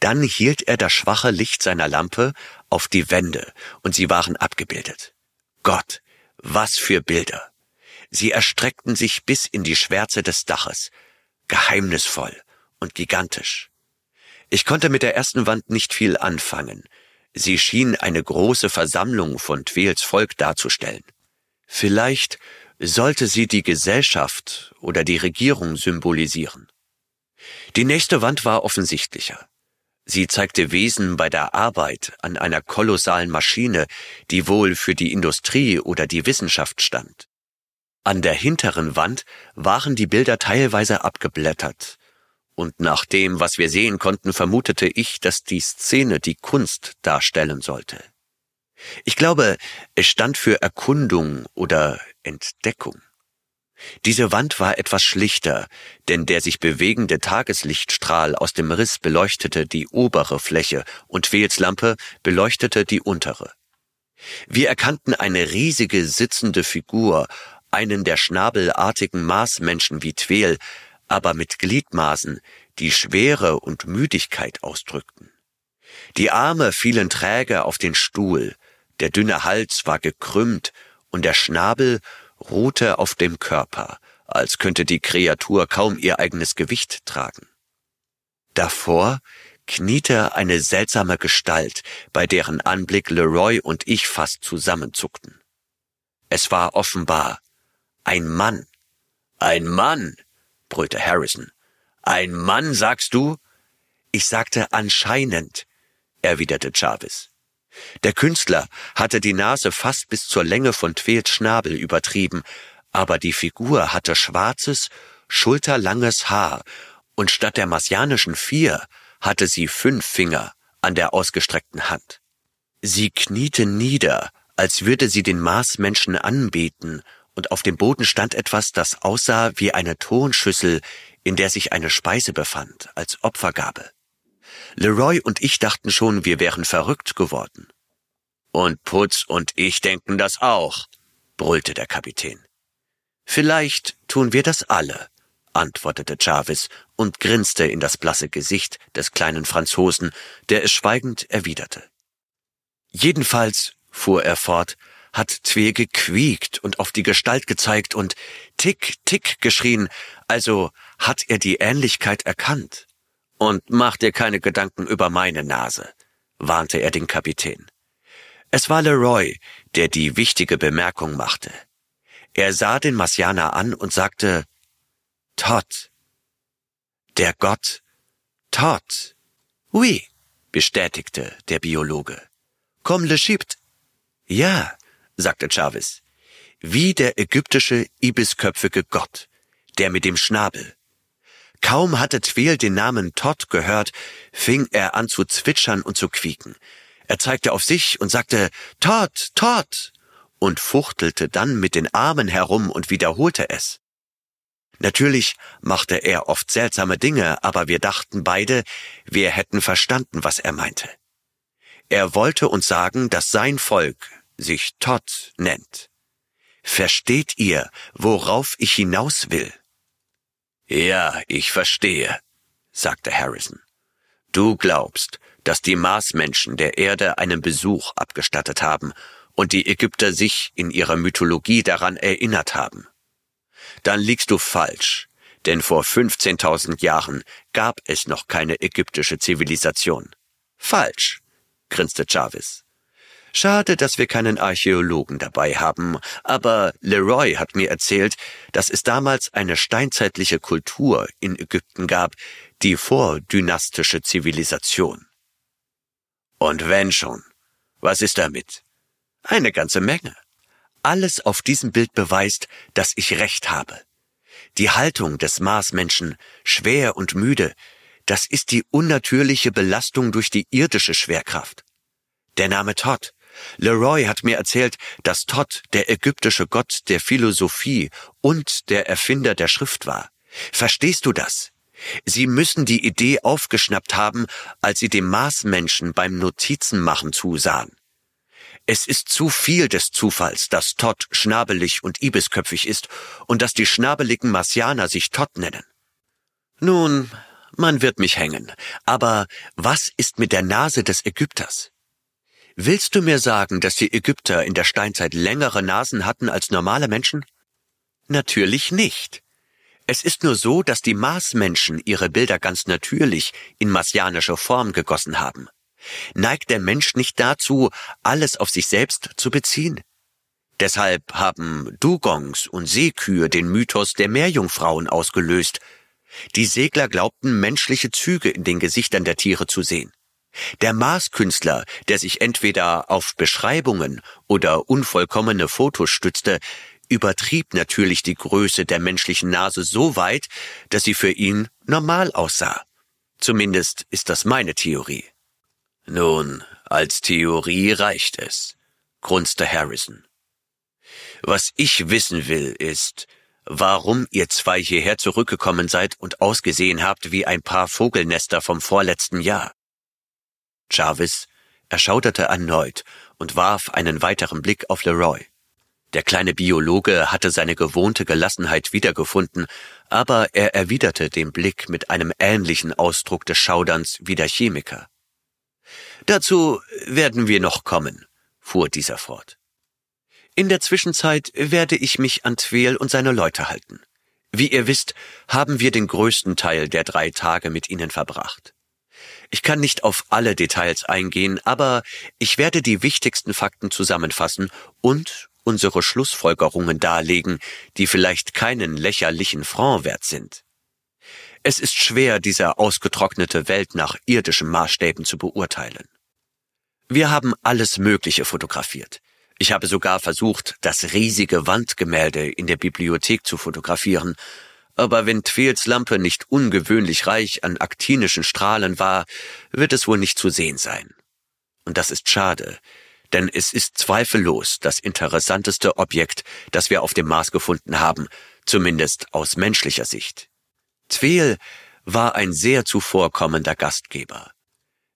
Dann hielt er das schwache Licht seiner Lampe auf die Wände, und sie waren abgebildet. Gott, was für Bilder. Sie erstreckten sich bis in die Schwärze des Daches, geheimnisvoll und gigantisch. Ich konnte mit der ersten Wand nicht viel anfangen. Sie schien eine große Versammlung von Twels Volk darzustellen. Vielleicht sollte sie die Gesellschaft oder die Regierung symbolisieren. Die nächste Wand war offensichtlicher. Sie zeigte Wesen bei der Arbeit an einer kolossalen Maschine, die wohl für die Industrie oder die Wissenschaft stand. An der hinteren Wand waren die Bilder teilweise abgeblättert, und nach dem, was wir sehen konnten, vermutete ich, dass die Szene die Kunst darstellen sollte. Ich glaube, es stand für Erkundung oder Entdeckung. Diese Wand war etwas schlichter, denn der sich bewegende Tageslichtstrahl aus dem Riss beleuchtete die obere Fläche und Twels Lampe beleuchtete die untere. Wir erkannten eine riesige sitzende Figur, einen der schnabelartigen Marsmenschen wie Tweel, aber mit Gliedmaßen, die Schwere und Müdigkeit ausdrückten. Die Arme fielen träge auf den Stuhl, der dünne Hals war gekrümmt und der Schnabel ruhte auf dem Körper, als könnte die Kreatur kaum ihr eigenes Gewicht tragen. Davor kniete eine seltsame Gestalt, bei deren Anblick Leroy und ich fast zusammenzuckten. Es war offenbar ein Mann. Ein Mann, brüllte Harrison. Ein Mann, sagst du? Ich sagte anscheinend, erwiderte Jarvis. Der Künstler hatte die Nase fast bis zur Länge von Twels Schnabel übertrieben, aber die Figur hatte schwarzes, schulterlanges Haar, und statt der marsianischen vier hatte sie fünf Finger an der ausgestreckten Hand. Sie kniete nieder, als würde sie den Marsmenschen anbeten, und auf dem Boden stand etwas, das aussah wie eine Tonschüssel, in der sich eine Speise befand, als Opfergabe. Leroy und ich dachten schon, wir wären verrückt geworden. Und Putz und ich denken das auch, brüllte der Kapitän. Vielleicht tun wir das alle, antwortete Jarvis und grinste in das blasse Gesicht des kleinen Franzosen, der es schweigend erwiderte. Jedenfalls, fuhr er fort, hat Twee gequiekt und auf die Gestalt gezeigt und Tick, Tick geschrien, also hat er die Ähnlichkeit erkannt. Und mach dir keine Gedanken über meine Nase, warnte er den Kapitän. Es war Leroy, der die wichtige Bemerkung machte. Er sah den Marsianer an und sagte, Todd. Der Gott Todd. Oui, bestätigte der Biologe. Comme le Chipt. Ja, sagte Jarvis. Wie der ägyptische ibisköpfige Gott, der mit dem Schnabel. Kaum hatte Tweel den Namen Todd gehört, fing er an zu zwitschern und zu quieken. Er zeigte auf sich und sagte Todd, Todd und fuchtelte dann mit den Armen herum und wiederholte es. Natürlich machte er oft seltsame Dinge, aber wir dachten beide, wir hätten verstanden, was er meinte. Er wollte uns sagen, dass sein Volk sich Todd nennt. Versteht ihr, worauf ich hinaus will? Ja, ich verstehe, sagte Harrison. Du glaubst, dass die Marsmenschen der Erde einen Besuch abgestattet haben und die Ägypter sich in ihrer Mythologie daran erinnert haben. Dann liegst du falsch, denn vor 15.000 Jahren gab es noch keine ägyptische Zivilisation. Falsch, grinste Jarvis. Schade, dass wir keinen Archäologen dabei haben, aber Leroy hat mir erzählt, dass es damals eine steinzeitliche Kultur in Ägypten gab, die vordynastische Zivilisation. Und wenn schon, was ist damit? Eine ganze Menge. Alles auf diesem Bild beweist, dass ich recht habe. Die Haltung des Marsmenschen, schwer und müde, das ist die unnatürliche Belastung durch die irdische Schwerkraft. Der Name Todd, Leroy hat mir erzählt, dass Todd der ägyptische Gott der Philosophie und der Erfinder der Schrift war. Verstehst du das? Sie müssen die Idee aufgeschnappt haben, als sie dem Marsmenschen beim Notizenmachen zusahen. Es ist zu viel des Zufalls, dass Todd schnabelig und ibisköpfig ist und dass die schnabeligen Marsianer sich Todd nennen. Nun, man wird mich hängen, aber was ist mit der Nase des Ägypters? Willst du mir sagen, dass die Ägypter in der Steinzeit längere Nasen hatten als normale Menschen? Natürlich nicht. Es ist nur so, dass die Marsmenschen ihre Bilder ganz natürlich in marsianischer Form gegossen haben. Neigt der Mensch nicht dazu, alles auf sich selbst zu beziehen? Deshalb haben Dugongs und Seekühe den Mythos der Meerjungfrauen ausgelöst. Die Segler glaubten, menschliche Züge in den Gesichtern der Tiere zu sehen. Der Maßkünstler, der sich entweder auf Beschreibungen oder unvollkommene Fotos stützte, übertrieb natürlich die Größe der menschlichen Nase so weit, dass sie für ihn normal aussah. Zumindest ist das meine Theorie. Nun, als Theorie reicht es, grunzte Harrison. Was ich wissen will, ist, warum ihr zwei hierher zurückgekommen seid und ausgesehen habt wie ein paar Vogelnester vom vorletzten Jahr. Jarvis erschauderte erneut und warf einen weiteren Blick auf Leroy. Der kleine Biologe hatte seine gewohnte Gelassenheit wiedergefunden, aber er erwiderte den Blick mit einem ähnlichen Ausdruck des Schauderns wie der Chemiker. Dazu werden wir noch kommen, fuhr dieser fort. In der Zwischenzeit werde ich mich an Tweel und seine Leute halten. Wie ihr wisst, haben wir den größten Teil der drei Tage mit ihnen verbracht. Ich kann nicht auf alle Details eingehen, aber ich werde die wichtigsten Fakten zusammenfassen und unsere Schlussfolgerungen darlegen, die vielleicht keinen lächerlichen Franc wert sind. Es ist schwer, diese ausgetrocknete Welt nach irdischen Maßstäben zu beurteilen. Wir haben alles Mögliche fotografiert. Ich habe sogar versucht, das riesige Wandgemälde in der Bibliothek zu fotografieren, aber wenn Twels Lampe nicht ungewöhnlich reich an aktinischen Strahlen war, wird es wohl nicht zu sehen sein. Und das ist schade, denn es ist zweifellos das interessanteste Objekt, das wir auf dem Mars gefunden haben, zumindest aus menschlicher Sicht. Tweel war ein sehr zuvorkommender Gastgeber.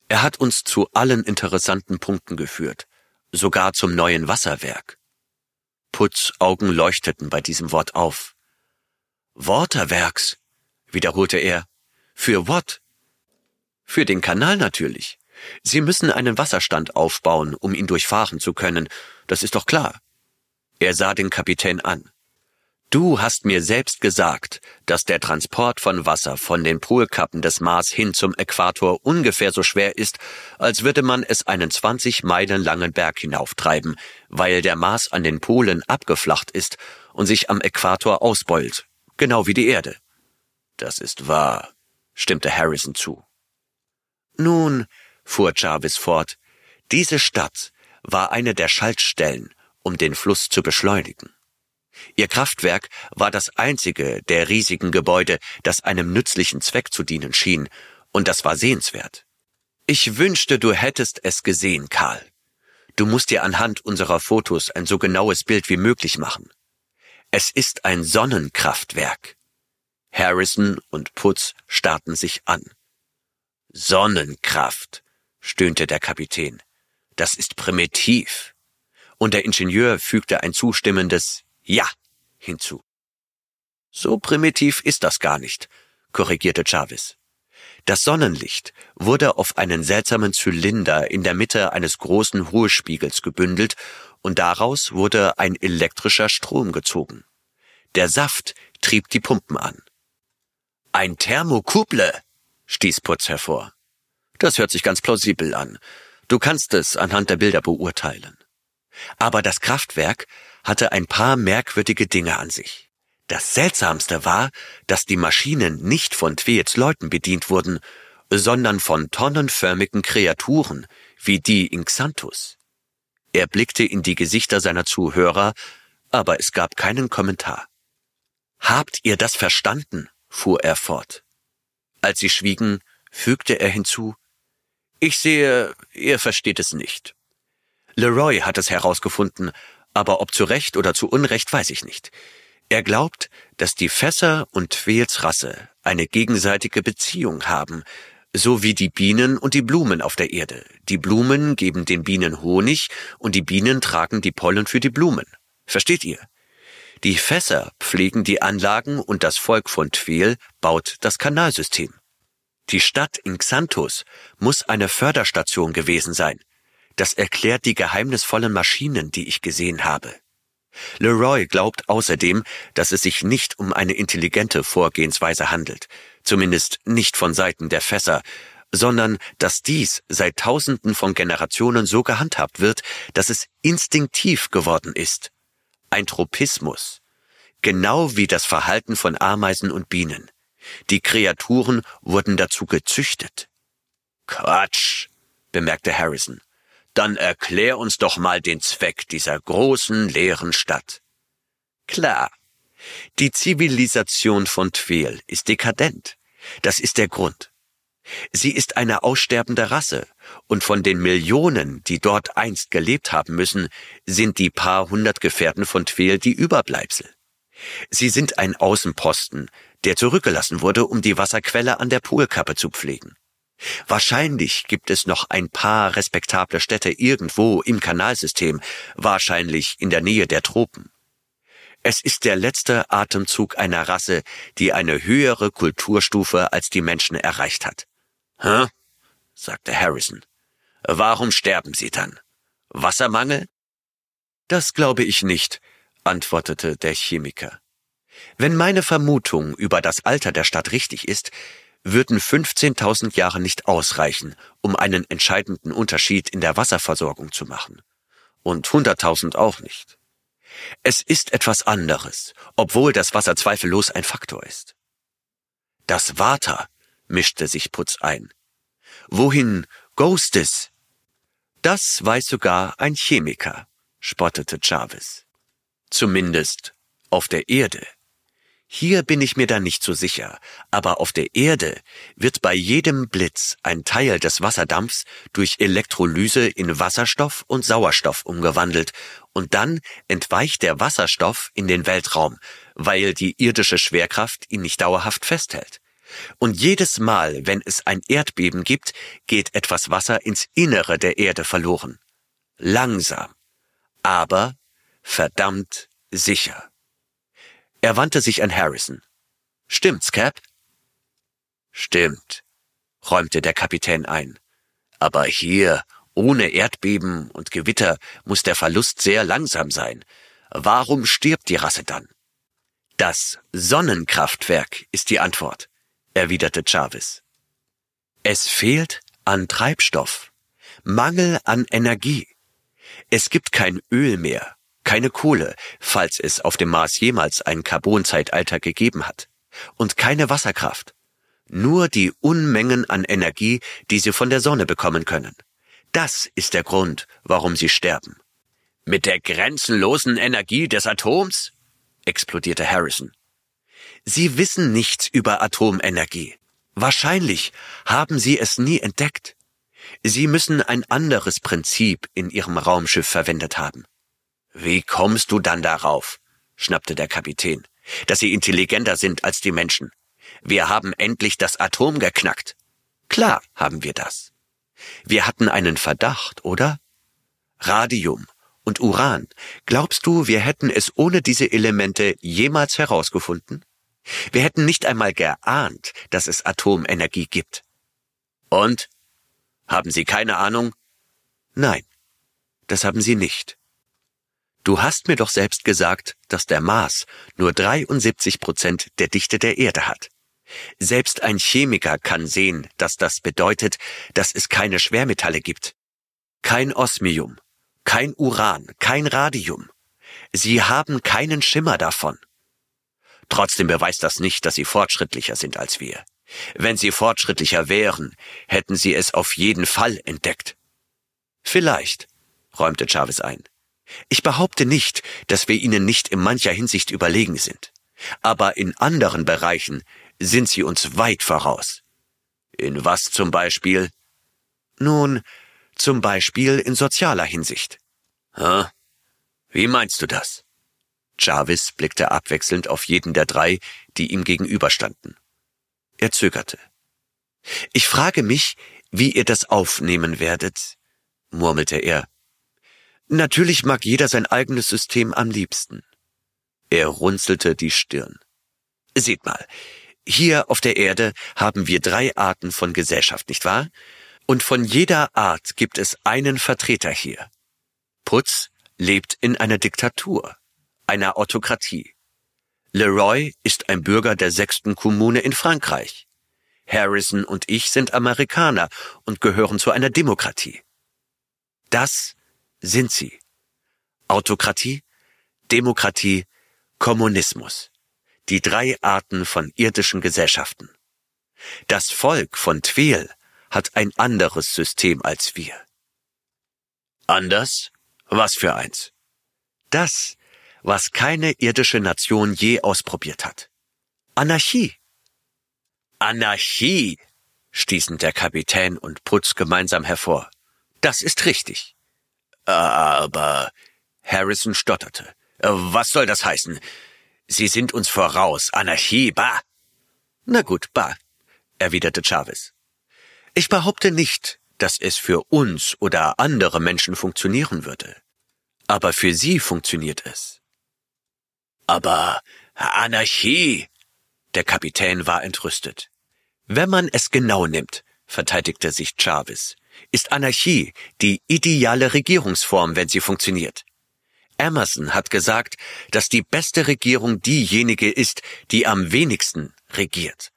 Er hat uns zu allen interessanten Punkten geführt, sogar zum neuen Wasserwerk. Putz Augen leuchteten bei diesem Wort auf. Waterwerks, wiederholte er. Für what? Für den Kanal natürlich. Sie müssen einen Wasserstand aufbauen, um ihn durchfahren zu können. Das ist doch klar. Er sah den Kapitän an. Du hast mir selbst gesagt, dass der Transport von Wasser von den Polkappen des Mars hin zum Äquator ungefähr so schwer ist, als würde man es einen 20 Meilen langen Berg hinauftreiben, weil der Mars an den Polen abgeflacht ist und sich am Äquator ausbeult, genau wie die Erde. Das ist wahr, stimmte Harrison zu. Nun, fuhr Jarvis fort, diese Stadt war eine der Schaltstellen, um den Fluss zu beschleunigen. Ihr Kraftwerk war das einzige der riesigen Gebäude, das einem nützlichen Zweck zu dienen schien, und das war sehenswert. Ich wünschte, du hättest es gesehen, Karl. Du musst dir anhand unserer Fotos ein so genaues Bild wie möglich machen. Es ist ein Sonnenkraftwerk. Harrison und Putz starrten sich an. Sonnenkraft, stöhnte der Kapitän. Das ist primitiv. Und der Ingenieur fügte ein zustimmendes Ja hinzu. So primitiv ist das gar nicht, korrigierte Jarvis. Das Sonnenlicht wurde auf einen seltsamen Zylinder in der Mitte eines großen Hohlspiegels gebündelt und daraus wurde ein elektrischer Strom gezogen. Der Saft trieb die Pumpen an. Ein Thermokuble, stieß Putz hervor. Das hört sich ganz plausibel an. Du kannst es anhand der Bilder beurteilen. Aber das Kraftwerk hatte ein paar merkwürdige Dinge an sich. Das Seltsamste war, dass die Maschinen nicht von Tweets Leuten bedient wurden, sondern von tonnenförmigen Kreaturen, wie die in Xanthus. Er blickte in die Gesichter seiner Zuhörer, aber es gab keinen Kommentar. Habt ihr das verstanden? fuhr er fort. Als sie schwiegen, fügte er hinzu, ich sehe, ihr versteht es nicht. Leroy hat es herausgefunden, aber ob zu Recht oder zu Unrecht weiß ich nicht. Er glaubt, dass die Fässer und Twels Rasse eine gegenseitige Beziehung haben, so wie die Bienen und die Blumen auf der Erde. Die Blumen geben den Bienen Honig und die Bienen tragen die Pollen für die Blumen. Versteht ihr? Die Fässer pflegen die Anlagen und das Volk von Tweel baut das Kanalsystem. Die Stadt in Xanthus muss eine Förderstation gewesen sein. Das erklärt die geheimnisvollen Maschinen, die ich gesehen habe. Leroy glaubt außerdem, dass es sich nicht um eine intelligente Vorgehensweise handelt, zumindest nicht von Seiten der Fässer, sondern dass dies seit Tausenden von Generationen so gehandhabt wird, dass es instinktiv geworden ist. Ein Tropismus. Genau wie das Verhalten von Ameisen und Bienen. Die Kreaturen wurden dazu gezüchtet. Quatsch, bemerkte Harrison. Dann erklär uns doch mal den Zweck dieser großen leeren Stadt. Klar. Die Zivilisation von Tweel ist dekadent. Das ist der Grund. Sie ist eine aussterbende Rasse, und von den Millionen, die dort einst gelebt haben müssen, sind die paar hundert Gefährten von Tweel die Überbleibsel. Sie sind ein Außenposten, der zurückgelassen wurde, um die Wasserquelle an der Poolkappe zu pflegen. Wahrscheinlich gibt es noch ein paar respektable Städte irgendwo im Kanalsystem, wahrscheinlich in der Nähe der Tropen. Es ist der letzte Atemzug einer Rasse, die eine höhere Kulturstufe als die Menschen erreicht hat. Hä? sagte Harrison. Warum sterben sie dann? Wassermangel? Das glaube ich nicht, antwortete der Chemiker. Wenn meine Vermutung über das Alter der Stadt richtig ist, würden 15.000 Jahre nicht ausreichen, um einen entscheidenden Unterschied in der Wasserversorgung zu machen. Und 100.000 auch nicht. Es ist etwas anderes, obwohl das Wasser zweifellos ein Faktor ist. Das Water, mischte sich Putz ein. Wohin goes es? Das weiß sogar ein Chemiker, spottete Jarvis. Zumindest auf der Erde. Hier bin ich mir da nicht so sicher, aber auf der Erde wird bei jedem Blitz ein Teil des Wasserdampfs durch Elektrolyse in Wasserstoff und Sauerstoff umgewandelt und dann entweicht der Wasserstoff in den Weltraum, weil die irdische Schwerkraft ihn nicht dauerhaft festhält. Und jedes Mal, wenn es ein Erdbeben gibt, geht etwas Wasser ins Innere der Erde verloren. Langsam, aber verdammt sicher. Er wandte sich an Harrison. Stimmt's, Cap? Stimmt, räumte der Kapitän ein. Aber hier, ohne Erdbeben und Gewitter, muss der Verlust sehr langsam sein. Warum stirbt die Rasse dann? Das Sonnenkraftwerk ist die Antwort erwiderte Jarvis. Es fehlt an Treibstoff, Mangel an Energie. Es gibt kein Öl mehr, keine Kohle, falls es auf dem Mars jemals ein Carbonzeitalter gegeben hat, und keine Wasserkraft. Nur die Unmengen an Energie, die sie von der Sonne bekommen können. Das ist der Grund, warum sie sterben. Mit der grenzenlosen Energie des Atoms? explodierte Harrison. Sie wissen nichts über Atomenergie. Wahrscheinlich haben Sie es nie entdeckt. Sie müssen ein anderes Prinzip in Ihrem Raumschiff verwendet haben. Wie kommst du dann darauf? schnappte der Kapitän, dass Sie intelligenter sind als die Menschen. Wir haben endlich das Atom geknackt. Klar haben wir das. Wir hatten einen Verdacht, oder? Radium und Uran. Glaubst du, wir hätten es ohne diese Elemente jemals herausgefunden? Wir hätten nicht einmal geahnt, dass es Atomenergie gibt. Und? Haben Sie keine Ahnung? Nein, das haben Sie nicht. Du hast mir doch selbst gesagt, dass der Mars nur 73 Prozent der Dichte der Erde hat. Selbst ein Chemiker kann sehen, dass das bedeutet, dass es keine Schwermetalle gibt. Kein Osmium, kein Uran, kein Radium. Sie haben keinen Schimmer davon. Trotzdem beweist das nicht, dass sie fortschrittlicher sind als wir. Wenn sie fortschrittlicher wären, hätten sie es auf jeden Fall entdeckt. Vielleicht, räumte Chavez ein. Ich behaupte nicht, dass wir ihnen nicht in mancher Hinsicht überlegen sind. Aber in anderen Bereichen sind sie uns weit voraus. In was zum Beispiel? Nun, zum Beispiel in sozialer Hinsicht. Hä? Wie meinst du das? Jarvis blickte abwechselnd auf jeden der drei, die ihm gegenüberstanden. Er zögerte. Ich frage mich, wie ihr das aufnehmen werdet, murmelte er. Natürlich mag jeder sein eigenes System am liebsten. Er runzelte die Stirn. Seht mal, hier auf der Erde haben wir drei Arten von Gesellschaft, nicht wahr? Und von jeder Art gibt es einen Vertreter hier. Putz lebt in einer Diktatur einer Autokratie. Leroy ist ein Bürger der sechsten Kommune in Frankreich. Harrison und ich sind Amerikaner und gehören zu einer Demokratie. Das sind sie. Autokratie, Demokratie, Kommunismus. Die drei Arten von irdischen Gesellschaften. Das Volk von Tweel hat ein anderes System als wir. Anders? Was für eins? Das was keine irdische Nation je ausprobiert hat. Anarchie. Anarchie, stießen der Kapitän und Putz gemeinsam hervor. Das ist richtig. Aber Harrison stotterte. Was soll das heißen? Sie sind uns voraus. Anarchie, bah. Na gut, bah, erwiderte Chavez. Ich behaupte nicht, dass es für uns oder andere Menschen funktionieren würde. Aber für sie funktioniert es. Aber Anarchie. Der Kapitän war entrüstet. Wenn man es genau nimmt, verteidigte sich Chavez, ist Anarchie die ideale Regierungsform, wenn sie funktioniert. Emerson hat gesagt, dass die beste Regierung diejenige ist, die am wenigsten regiert.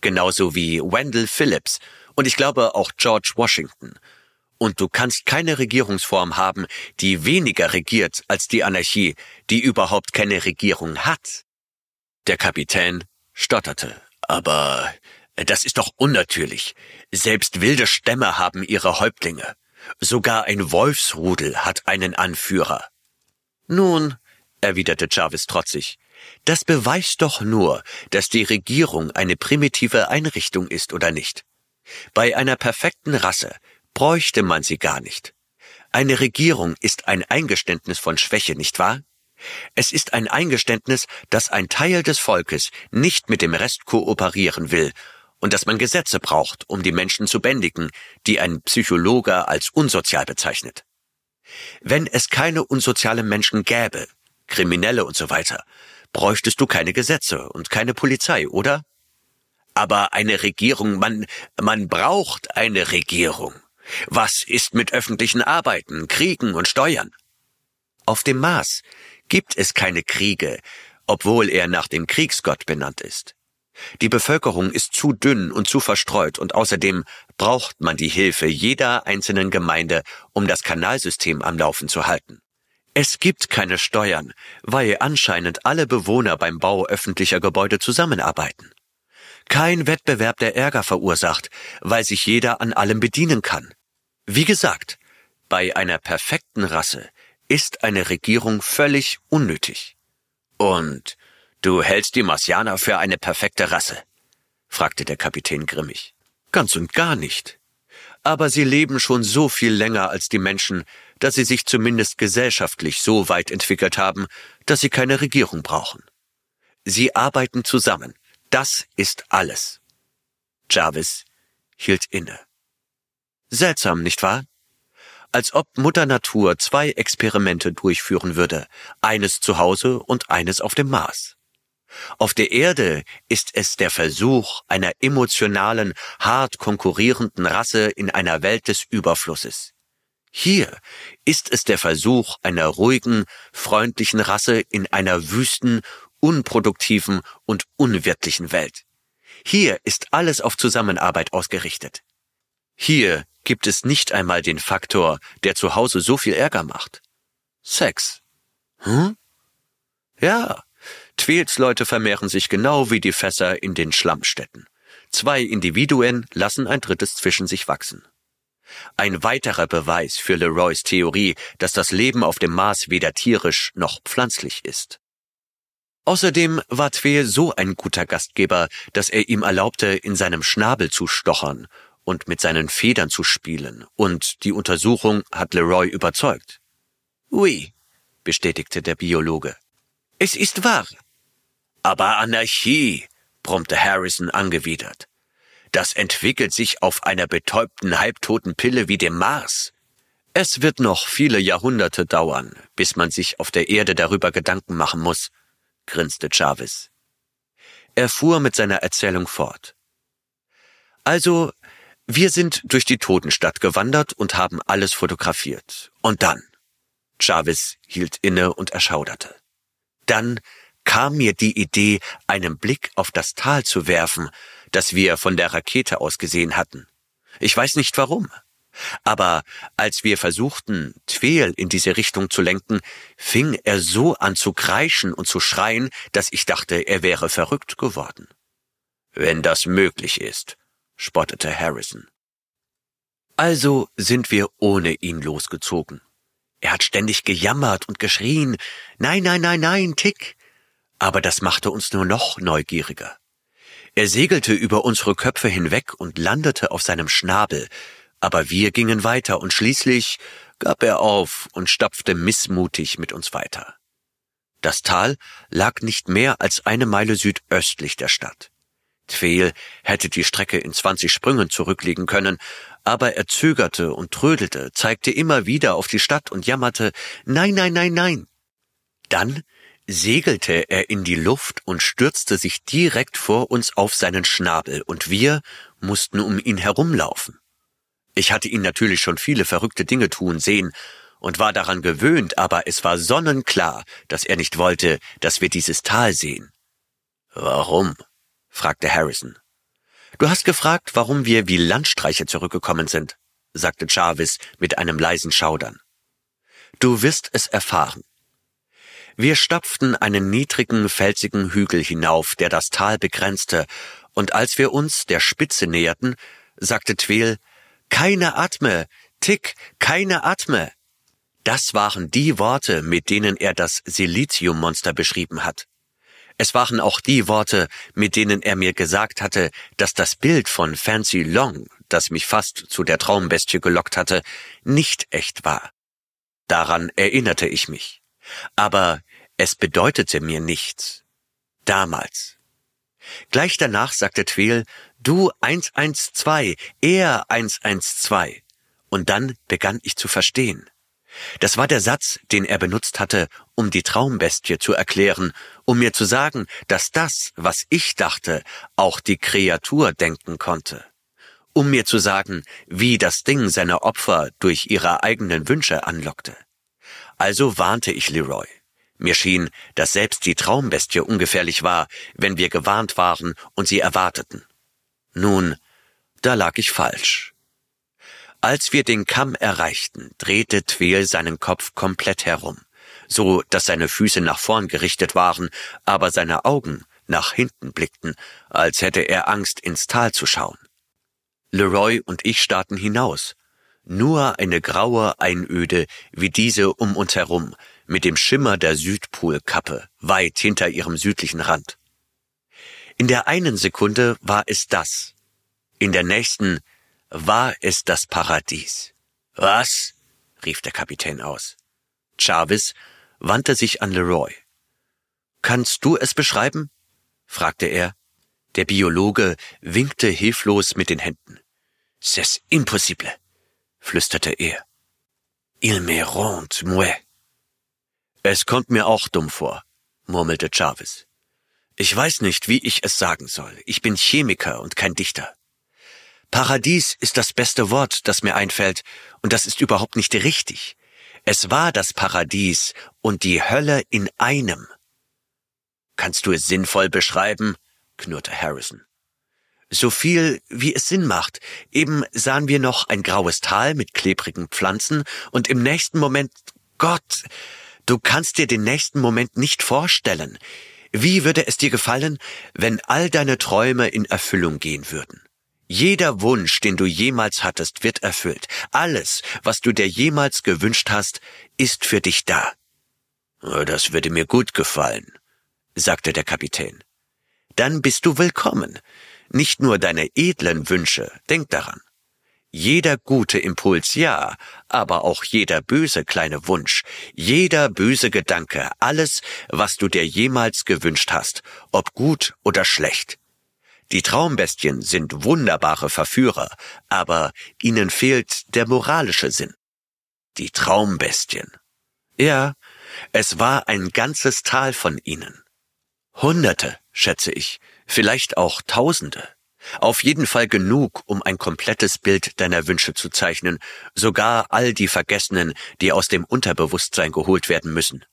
Genauso wie Wendell Phillips und ich glaube auch George Washington. Und du kannst keine Regierungsform haben, die weniger regiert als die Anarchie, die überhaupt keine Regierung hat. Der Kapitän stotterte. Aber das ist doch unnatürlich. Selbst wilde Stämme haben ihre Häuptlinge. Sogar ein Wolfsrudel hat einen Anführer. Nun, erwiderte Jarvis trotzig, das beweist doch nur, dass die Regierung eine primitive Einrichtung ist oder nicht. Bei einer perfekten Rasse bräuchte man sie gar nicht. Eine Regierung ist ein Eingeständnis von Schwäche, nicht wahr? Es ist ein Eingeständnis, dass ein Teil des Volkes nicht mit dem Rest kooperieren will und dass man Gesetze braucht, um die Menschen zu bändigen, die ein Psychologe als unsozial bezeichnet. Wenn es keine unsozialen Menschen gäbe, Kriminelle und so weiter, bräuchtest du keine Gesetze und keine Polizei, oder? Aber eine Regierung, man, man braucht eine Regierung. Was ist mit öffentlichen Arbeiten, Kriegen und Steuern? Auf dem Mars gibt es keine Kriege, obwohl er nach dem Kriegsgott benannt ist. Die Bevölkerung ist zu dünn und zu verstreut und außerdem braucht man die Hilfe jeder einzelnen Gemeinde, um das Kanalsystem am Laufen zu halten. Es gibt keine Steuern, weil anscheinend alle Bewohner beim Bau öffentlicher Gebäude zusammenarbeiten. Kein Wettbewerb, der Ärger verursacht, weil sich jeder an allem bedienen kann. Wie gesagt, bei einer perfekten Rasse ist eine Regierung völlig unnötig. Und Du hältst die Marsianer für eine perfekte Rasse? fragte der Kapitän grimmig. Ganz und gar nicht. Aber sie leben schon so viel länger als die Menschen, dass sie sich zumindest gesellschaftlich so weit entwickelt haben, dass sie keine Regierung brauchen. Sie arbeiten zusammen. Das ist alles. Jarvis hielt inne. Seltsam, nicht wahr? Als ob Mutter Natur zwei Experimente durchführen würde, eines zu Hause und eines auf dem Mars. Auf der Erde ist es der Versuch einer emotionalen, hart konkurrierenden Rasse in einer Welt des Überflusses. Hier ist es der Versuch einer ruhigen, freundlichen Rasse in einer wüsten, unproduktiven und unwirtlichen Welt. Hier ist alles auf Zusammenarbeit ausgerichtet. Hier gibt es nicht einmal den Faktor, der zu Hause so viel Ärger macht. Sex. Hm? Ja, Twils Leute vermehren sich genau wie die Fässer in den Schlammstätten. Zwei Individuen lassen ein drittes zwischen sich wachsen. Ein weiterer Beweis für Leroys Theorie, dass das Leben auf dem Mars weder tierisch noch pflanzlich ist. Außerdem war Tweel so ein guter Gastgeber, dass er ihm erlaubte, in seinem Schnabel zu stochern und mit seinen Federn zu spielen, und die Untersuchung hat Leroy überzeugt. Oui, bestätigte der Biologe. Es ist wahr. Aber Anarchie, brummte Harrison angewidert. Das entwickelt sich auf einer betäubten, halbtoten Pille wie dem Mars. Es wird noch viele Jahrhunderte dauern, bis man sich auf der Erde darüber Gedanken machen muss, grinste Jarvis. Er fuhr mit seiner Erzählung fort. Also, wir sind durch die Totenstadt gewandert und haben alles fotografiert. Und dann. Jarvis hielt inne und erschauderte. Dann kam mir die Idee, einen Blick auf das Tal zu werfen, das wir von der Rakete aus gesehen hatten. Ich weiß nicht warum. Aber als wir versuchten, Tweel in diese Richtung zu lenken, fing er so an zu kreischen und zu schreien, dass ich dachte, er wäre verrückt geworden. Wenn das möglich ist, spottete Harrison. Also sind wir ohne ihn losgezogen. Er hat ständig gejammert und geschrien, nein, nein, nein, nein, Tick. Aber das machte uns nur noch neugieriger. Er segelte über unsere Köpfe hinweg und landete auf seinem Schnabel, aber wir gingen weiter und schließlich gab er auf und stapfte missmutig mit uns weiter. Das Tal lag nicht mehr als eine Meile südöstlich der Stadt. Tweel hätte die Strecke in zwanzig Sprüngen zurücklegen können, aber er zögerte und trödelte, zeigte immer wieder auf die Stadt und jammerte Nein, nein, nein, nein. Dann segelte er in die Luft und stürzte sich direkt vor uns auf seinen Schnabel, und wir mussten um ihn herumlaufen. Ich hatte ihn natürlich schon viele verrückte Dinge tun sehen und war daran gewöhnt, aber es war sonnenklar, dass er nicht wollte, dass wir dieses Tal sehen. Warum? fragte Harrison. Du hast gefragt, warum wir wie Landstreicher zurückgekommen sind, sagte Jarvis mit einem leisen Schaudern. Du wirst es erfahren. Wir stapften einen niedrigen, felsigen Hügel hinauf, der das Tal begrenzte, und als wir uns der Spitze näherten, sagte Tweel, keine Atme, Tick, keine Atme. Das waren die Worte, mit denen er das Siliziummonster beschrieben hat. Es waren auch die Worte, mit denen er mir gesagt hatte, dass das Bild von Fancy Long, das mich fast zu der Traumbestie gelockt hatte, nicht echt war. Daran erinnerte ich mich. Aber es bedeutete mir nichts. Damals. Gleich danach sagte Tweel, du 112, er 112. Und dann begann ich zu verstehen. Das war der Satz, den er benutzt hatte, um die Traumbestie zu erklären, um mir zu sagen, dass das, was ich dachte, auch die Kreatur denken konnte. Um mir zu sagen, wie das Ding seine Opfer durch ihre eigenen Wünsche anlockte. Also warnte ich Leroy. Mir schien, dass selbst die Traumbestie ungefährlich war, wenn wir gewarnt waren und sie erwarteten. Nun, da lag ich falsch. Als wir den Kamm erreichten, drehte Tweel seinen Kopf komplett herum, so dass seine Füße nach vorn gerichtet waren, aber seine Augen nach hinten blickten, als hätte er Angst, ins Tal zu schauen. Leroy und ich starrten hinaus. Nur eine graue Einöde wie diese um uns herum, mit dem Schimmer der Südpolkappe weit hinter ihrem südlichen Rand. In der einen Sekunde war es das, in der nächsten war es das Paradies. Was? rief der Kapitän aus. Jarvis wandte sich an Leroy. Kannst du es beschreiben? fragte er. Der Biologe winkte hilflos mit den Händen. C'est impossible, flüsterte er. Il me rend moi. Es kommt mir auch dumm vor, murmelte Jarvis. Ich weiß nicht, wie ich es sagen soll. Ich bin Chemiker und kein Dichter. Paradies ist das beste Wort, das mir einfällt, und das ist überhaupt nicht richtig. Es war das Paradies und die Hölle in einem. Kannst du es sinnvoll beschreiben? knurrte Harrison. So viel, wie es Sinn macht. Eben sahen wir noch ein graues Tal mit klebrigen Pflanzen und im nächsten Moment, Gott, du kannst dir den nächsten Moment nicht vorstellen. Wie würde es dir gefallen, wenn all deine Träume in Erfüllung gehen würden? Jeder Wunsch, den du jemals hattest, wird erfüllt. Alles, was du dir jemals gewünscht hast, ist für dich da. Oh, das würde mir gut gefallen, sagte der Kapitän. Dann bist du willkommen. Nicht nur deine edlen Wünsche, denk daran. Jeder gute Impuls ja, aber auch jeder böse kleine Wunsch, jeder böse Gedanke, alles, was du dir jemals gewünscht hast, ob gut oder schlecht, die Traumbestien sind wunderbare Verführer, aber ihnen fehlt der moralische Sinn. Die Traumbestien. Ja, es war ein ganzes Tal von ihnen. Hunderte, schätze ich, vielleicht auch Tausende. Auf jeden Fall genug, um ein komplettes Bild deiner Wünsche zu zeichnen, sogar all die Vergessenen, die aus dem Unterbewusstsein geholt werden müssen.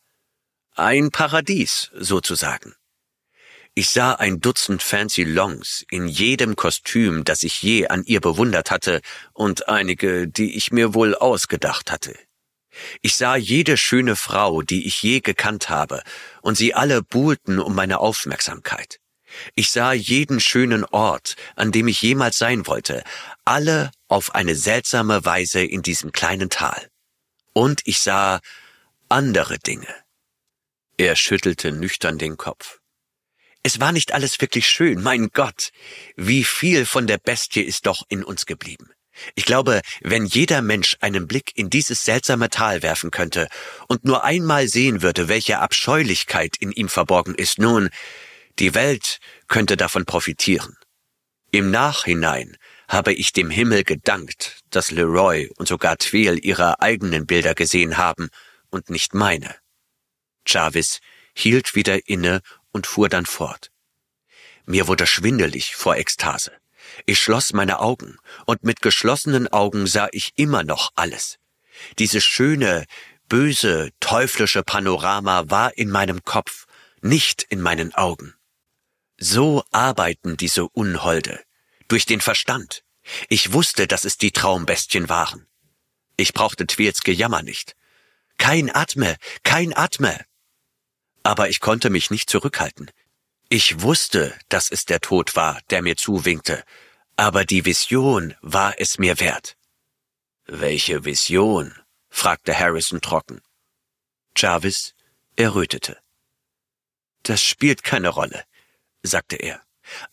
Ein Paradies, sozusagen. Ich sah ein Dutzend Fancy Longs in jedem Kostüm, das ich je an ihr bewundert hatte, und einige, die ich mir wohl ausgedacht hatte. Ich sah jede schöne Frau, die ich je gekannt habe, und sie alle buhlten um meine Aufmerksamkeit. Ich sah jeden schönen Ort, an dem ich jemals sein wollte, alle auf eine seltsame Weise in diesem kleinen Tal. Und ich sah andere Dinge. Er schüttelte nüchtern den Kopf. Es war nicht alles wirklich schön, mein Gott. Wie viel von der Bestie ist doch in uns geblieben. Ich glaube, wenn jeder Mensch einen Blick in dieses seltsame Tal werfen könnte und nur einmal sehen würde, welche Abscheulichkeit in ihm verborgen ist, nun, die Welt könnte davon profitieren. Im Nachhinein habe ich dem Himmel gedankt, dass Leroy und sogar Tweel ihre eigenen Bilder gesehen haben und nicht meine. Jarvis hielt wieder inne und fuhr dann fort. Mir wurde schwindelig vor Ekstase. Ich schloss meine Augen, und mit geschlossenen Augen sah ich immer noch alles. Dieses schöne, böse, teuflische Panorama war in meinem Kopf, nicht in meinen Augen. So arbeiten diese Unholde, durch den Verstand. Ich wusste, dass es die Traumbestien waren. Ich brauchte Twils Gejammer nicht. Kein Atme, kein Atme. Aber ich konnte mich nicht zurückhalten. Ich wusste, dass es der Tod war, der mir zuwinkte, aber die Vision war es mir wert. Welche Vision? fragte Harrison trocken. Jarvis errötete. Das spielt keine Rolle, sagte er.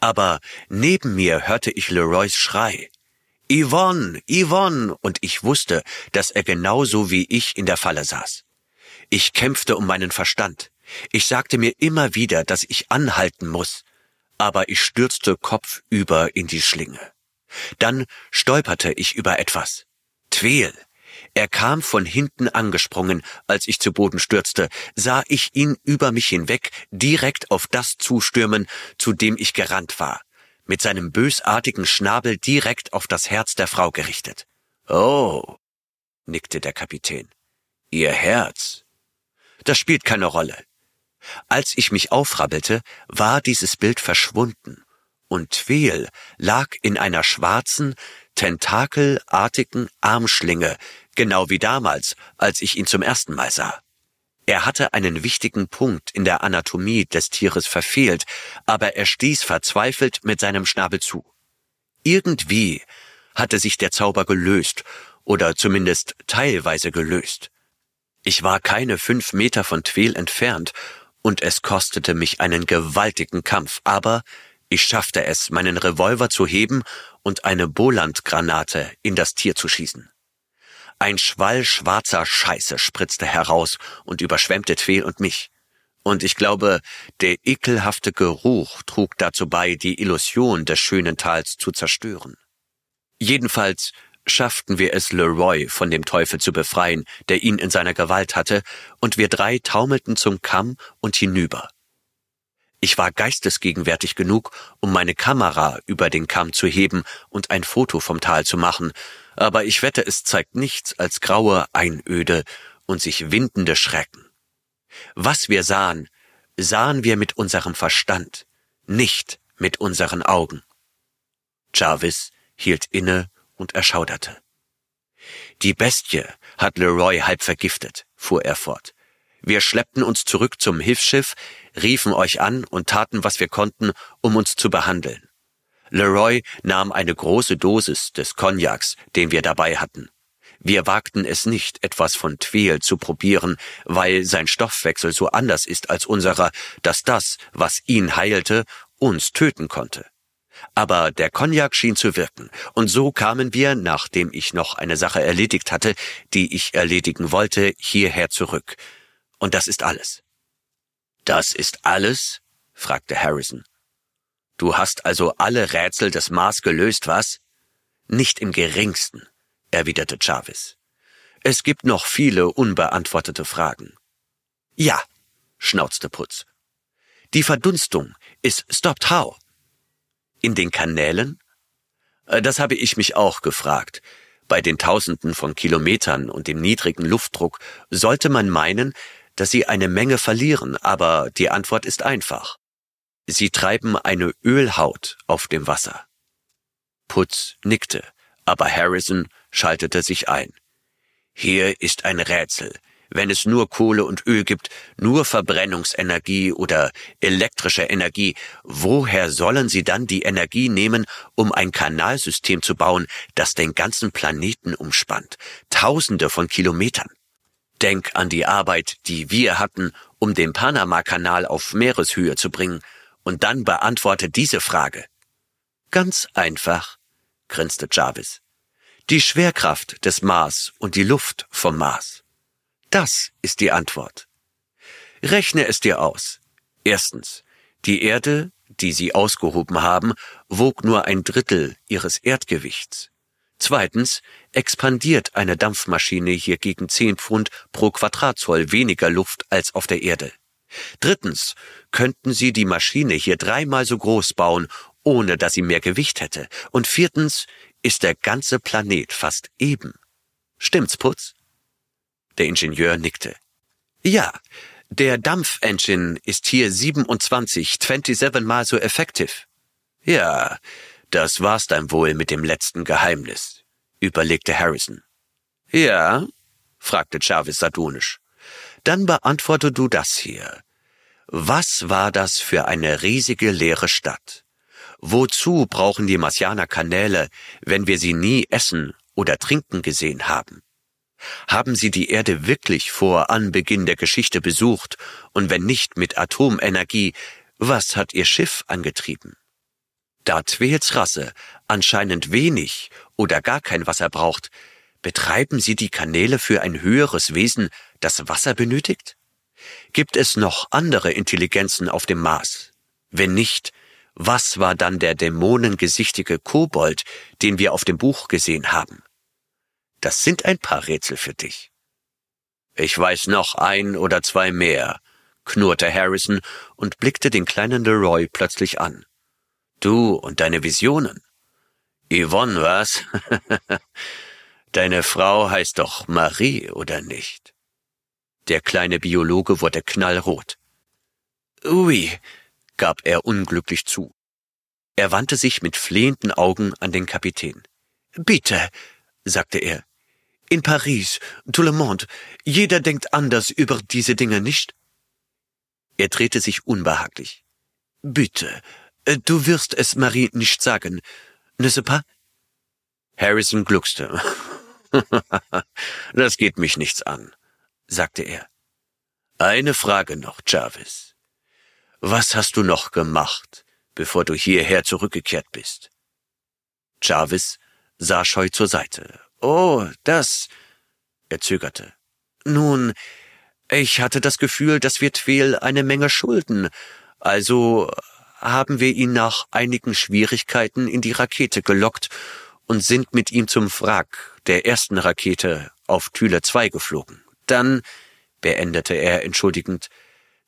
Aber neben mir hörte ich Leroys Schrei. Yvonne, Yvonne, und ich wusste, dass er genauso wie ich in der Falle saß. Ich kämpfte um meinen Verstand. Ich sagte mir immer wieder, dass ich anhalten muss, aber ich stürzte kopfüber in die Schlinge. Dann stolperte ich über etwas. Tweel. Er kam von hinten angesprungen, als ich zu Boden stürzte, sah ich ihn über mich hinweg direkt auf das zustürmen, zu dem ich gerannt war, mit seinem bösartigen Schnabel direkt auf das Herz der Frau gerichtet. Oh, nickte der Kapitän. Ihr Herz. Das spielt keine Rolle. Als ich mich aufrabbelte, war dieses Bild verschwunden, und Tweel lag in einer schwarzen, tentakelartigen Armschlinge, genau wie damals, als ich ihn zum ersten Mal sah. Er hatte einen wichtigen Punkt in der Anatomie des Tieres verfehlt, aber er stieß verzweifelt mit seinem Schnabel zu. Irgendwie hatte sich der Zauber gelöst, oder zumindest teilweise gelöst. Ich war keine fünf Meter von Tweel entfernt und es kostete mich einen gewaltigen Kampf, aber ich schaffte es, meinen Revolver zu heben und eine Bolandgranate in das Tier zu schießen. Ein Schwall schwarzer Scheiße spritzte heraus und überschwemmte Tweel und mich. Und ich glaube, der ekelhafte Geruch trug dazu bei, die Illusion des schönen Tals zu zerstören. Jedenfalls schafften wir es, Leroy von dem Teufel zu befreien, der ihn in seiner Gewalt hatte, und wir drei taumelten zum Kamm und hinüber. Ich war geistesgegenwärtig genug, um meine Kamera über den Kamm zu heben und ein Foto vom Tal zu machen, aber ich wette, es zeigt nichts als graue Einöde und sich windende Schrecken. Was wir sahen, sahen wir mit unserem Verstand, nicht mit unseren Augen. Jarvis hielt inne und erschauderte. Die Bestie hat Leroy halb vergiftet, fuhr er fort. Wir schleppten uns zurück zum Hilfsschiff, riefen euch an und taten, was wir konnten, um uns zu behandeln. Leroy nahm eine große Dosis des Cognacs, den wir dabei hatten. Wir wagten es nicht, etwas von Tweel zu probieren, weil sein Stoffwechsel so anders ist als unserer, dass das, was ihn heilte, uns töten konnte. Aber der Cognac schien zu wirken, und so kamen wir, nachdem ich noch eine Sache erledigt hatte, die ich erledigen wollte, hierher zurück. Und das ist alles. Das ist alles? fragte Harrison. Du hast also alle Rätsel des Mars gelöst, was? Nicht im geringsten, erwiderte Jarvis. Es gibt noch viele unbeantwortete Fragen. Ja, schnauzte Putz. Die Verdunstung ist stopped how? In den Kanälen? Äh, das habe ich mich auch gefragt. Bei den Tausenden von Kilometern und dem niedrigen Luftdruck sollte man meinen, dass sie eine Menge verlieren, aber die Antwort ist einfach. Sie treiben eine Ölhaut auf dem Wasser. Putz nickte, aber Harrison schaltete sich ein. Hier ist ein Rätsel, wenn es nur Kohle und Öl gibt, nur Verbrennungsenergie oder elektrische Energie, woher sollen sie dann die Energie nehmen, um ein Kanalsystem zu bauen, das den ganzen Planeten umspannt, tausende von Kilometern? Denk an die Arbeit, die wir hatten, um den Panamakanal auf Meereshöhe zu bringen, Und dann beantworte diese Frage. Ganz einfach, grinste Jarvis. Die Schwerkraft des Mars und die Luft vom Mars. Das ist die Antwort. Rechne es dir aus. Erstens, die Erde, die sie ausgehoben haben, wog nur ein Drittel ihres Erdgewichts. Zweitens expandiert eine Dampfmaschine hier gegen 10 Pfund pro Quadratzoll weniger Luft als auf der Erde. Drittens könnten sie die Maschine hier dreimal so groß bauen, ohne dass sie mehr Gewicht hätte. Und viertens ist der ganze Planet fast eben. Stimmt's, Putz? Der Ingenieur nickte. Ja, der Dampfengine ist hier 27, 27 mal so effektiv. Ja, das war's dann wohl mit dem letzten Geheimnis, überlegte Harrison. Ja? fragte Jarvis sardonisch. Dann beantworte du das hier. Was war das für eine riesige leere Stadt? Wozu brauchen die Marsianer Kanäle, wenn wir sie nie essen oder trinken gesehen haben? Haben sie die Erde wirklich vor Anbeginn der Geschichte besucht und wenn nicht mit Atomenergie, was hat ihr Schiff angetrieben? Da Twels Rasse anscheinend wenig oder gar kein Wasser braucht, betreiben sie die Kanäle für ein höheres Wesen, das Wasser benötigt? Gibt es noch andere Intelligenzen auf dem Mars? Wenn nicht, was war dann der dämonengesichtige Kobold, den wir auf dem Buch gesehen haben? Das sind ein paar Rätsel für dich. Ich weiß noch ein oder zwei mehr, knurrte Harrison und blickte den kleinen Leroy plötzlich an. Du und deine Visionen. Yvonne, was? <laughs> Deine Frau heißt doch Marie, oder nicht? Der kleine Biologe wurde knallrot. Ui, gab er unglücklich zu. Er wandte sich mit flehenden Augen an den Kapitän. Bitte, sagte er, in Paris, tout le monde, jeder denkt anders über diese Dinge, nicht? Er drehte sich unbehaglich. Bitte, äh, du wirst es Marie nicht sagen, ne ce pas? Harrison gluckste. <laughs> das geht mich nichts an, sagte er. Eine Frage noch, Jarvis. Was hast du noch gemacht, bevor du hierher zurückgekehrt bist? Jarvis sah scheu zur Seite Oh, das. Er zögerte. Nun, ich hatte das Gefühl, dass wir Tweel eine Menge schulden, also haben wir ihn nach einigen Schwierigkeiten in die Rakete gelockt und sind mit ihm zum Wrack der ersten Rakete auf Thüle 2 geflogen. Dann, beendete er entschuldigend,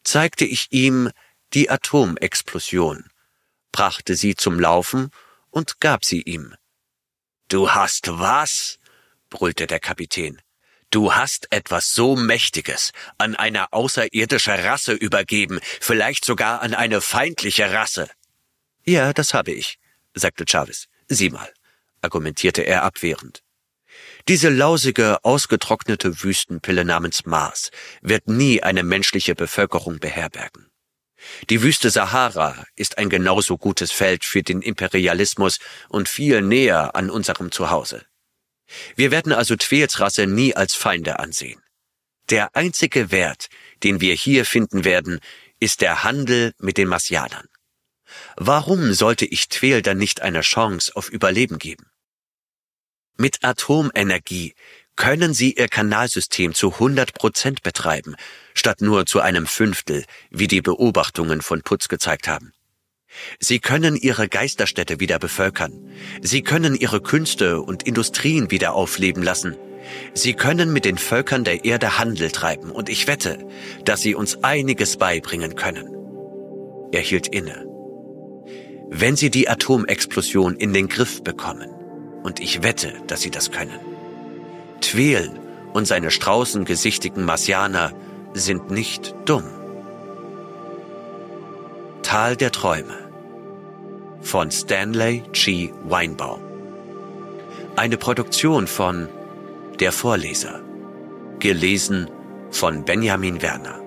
zeigte ich ihm die Atomexplosion, brachte sie zum Laufen und gab sie ihm. Du hast was? brüllte der Kapitän. Du hast etwas so Mächtiges an eine außerirdische Rasse übergeben, vielleicht sogar an eine feindliche Rasse. Ja, das habe ich, sagte Chavez. Sieh mal, argumentierte er abwehrend. Diese lausige, ausgetrocknete Wüstenpille namens Mars wird nie eine menschliche Bevölkerung beherbergen. Die Wüste Sahara ist ein genauso gutes Feld für den Imperialismus und viel näher an unserem Zuhause. Wir werden also Twels Rasse nie als Feinde ansehen. Der einzige Wert, den wir hier finden werden, ist der Handel mit den Marsianern. Warum sollte ich Twel dann nicht eine Chance auf Überleben geben? Mit Atomenergie können sie ihr Kanalsystem zu 100 Prozent betreiben, statt nur zu einem Fünftel, wie die Beobachtungen von Putz gezeigt haben. Sie können ihre Geisterstädte wieder bevölkern. Sie können ihre Künste und Industrien wieder aufleben lassen. Sie können mit den Völkern der Erde Handel treiben und ich wette, dass sie uns einiges beibringen können. Er hielt inne. Wenn sie die Atomexplosion in den Griff bekommen, und ich wette, dass sie das können. Tweel und seine straußengesichtigen Marsianer sind nicht dumm. Tal der Träume von Stanley G. Weinbaum. Eine Produktion von Der Vorleser. Gelesen von Benjamin Werner.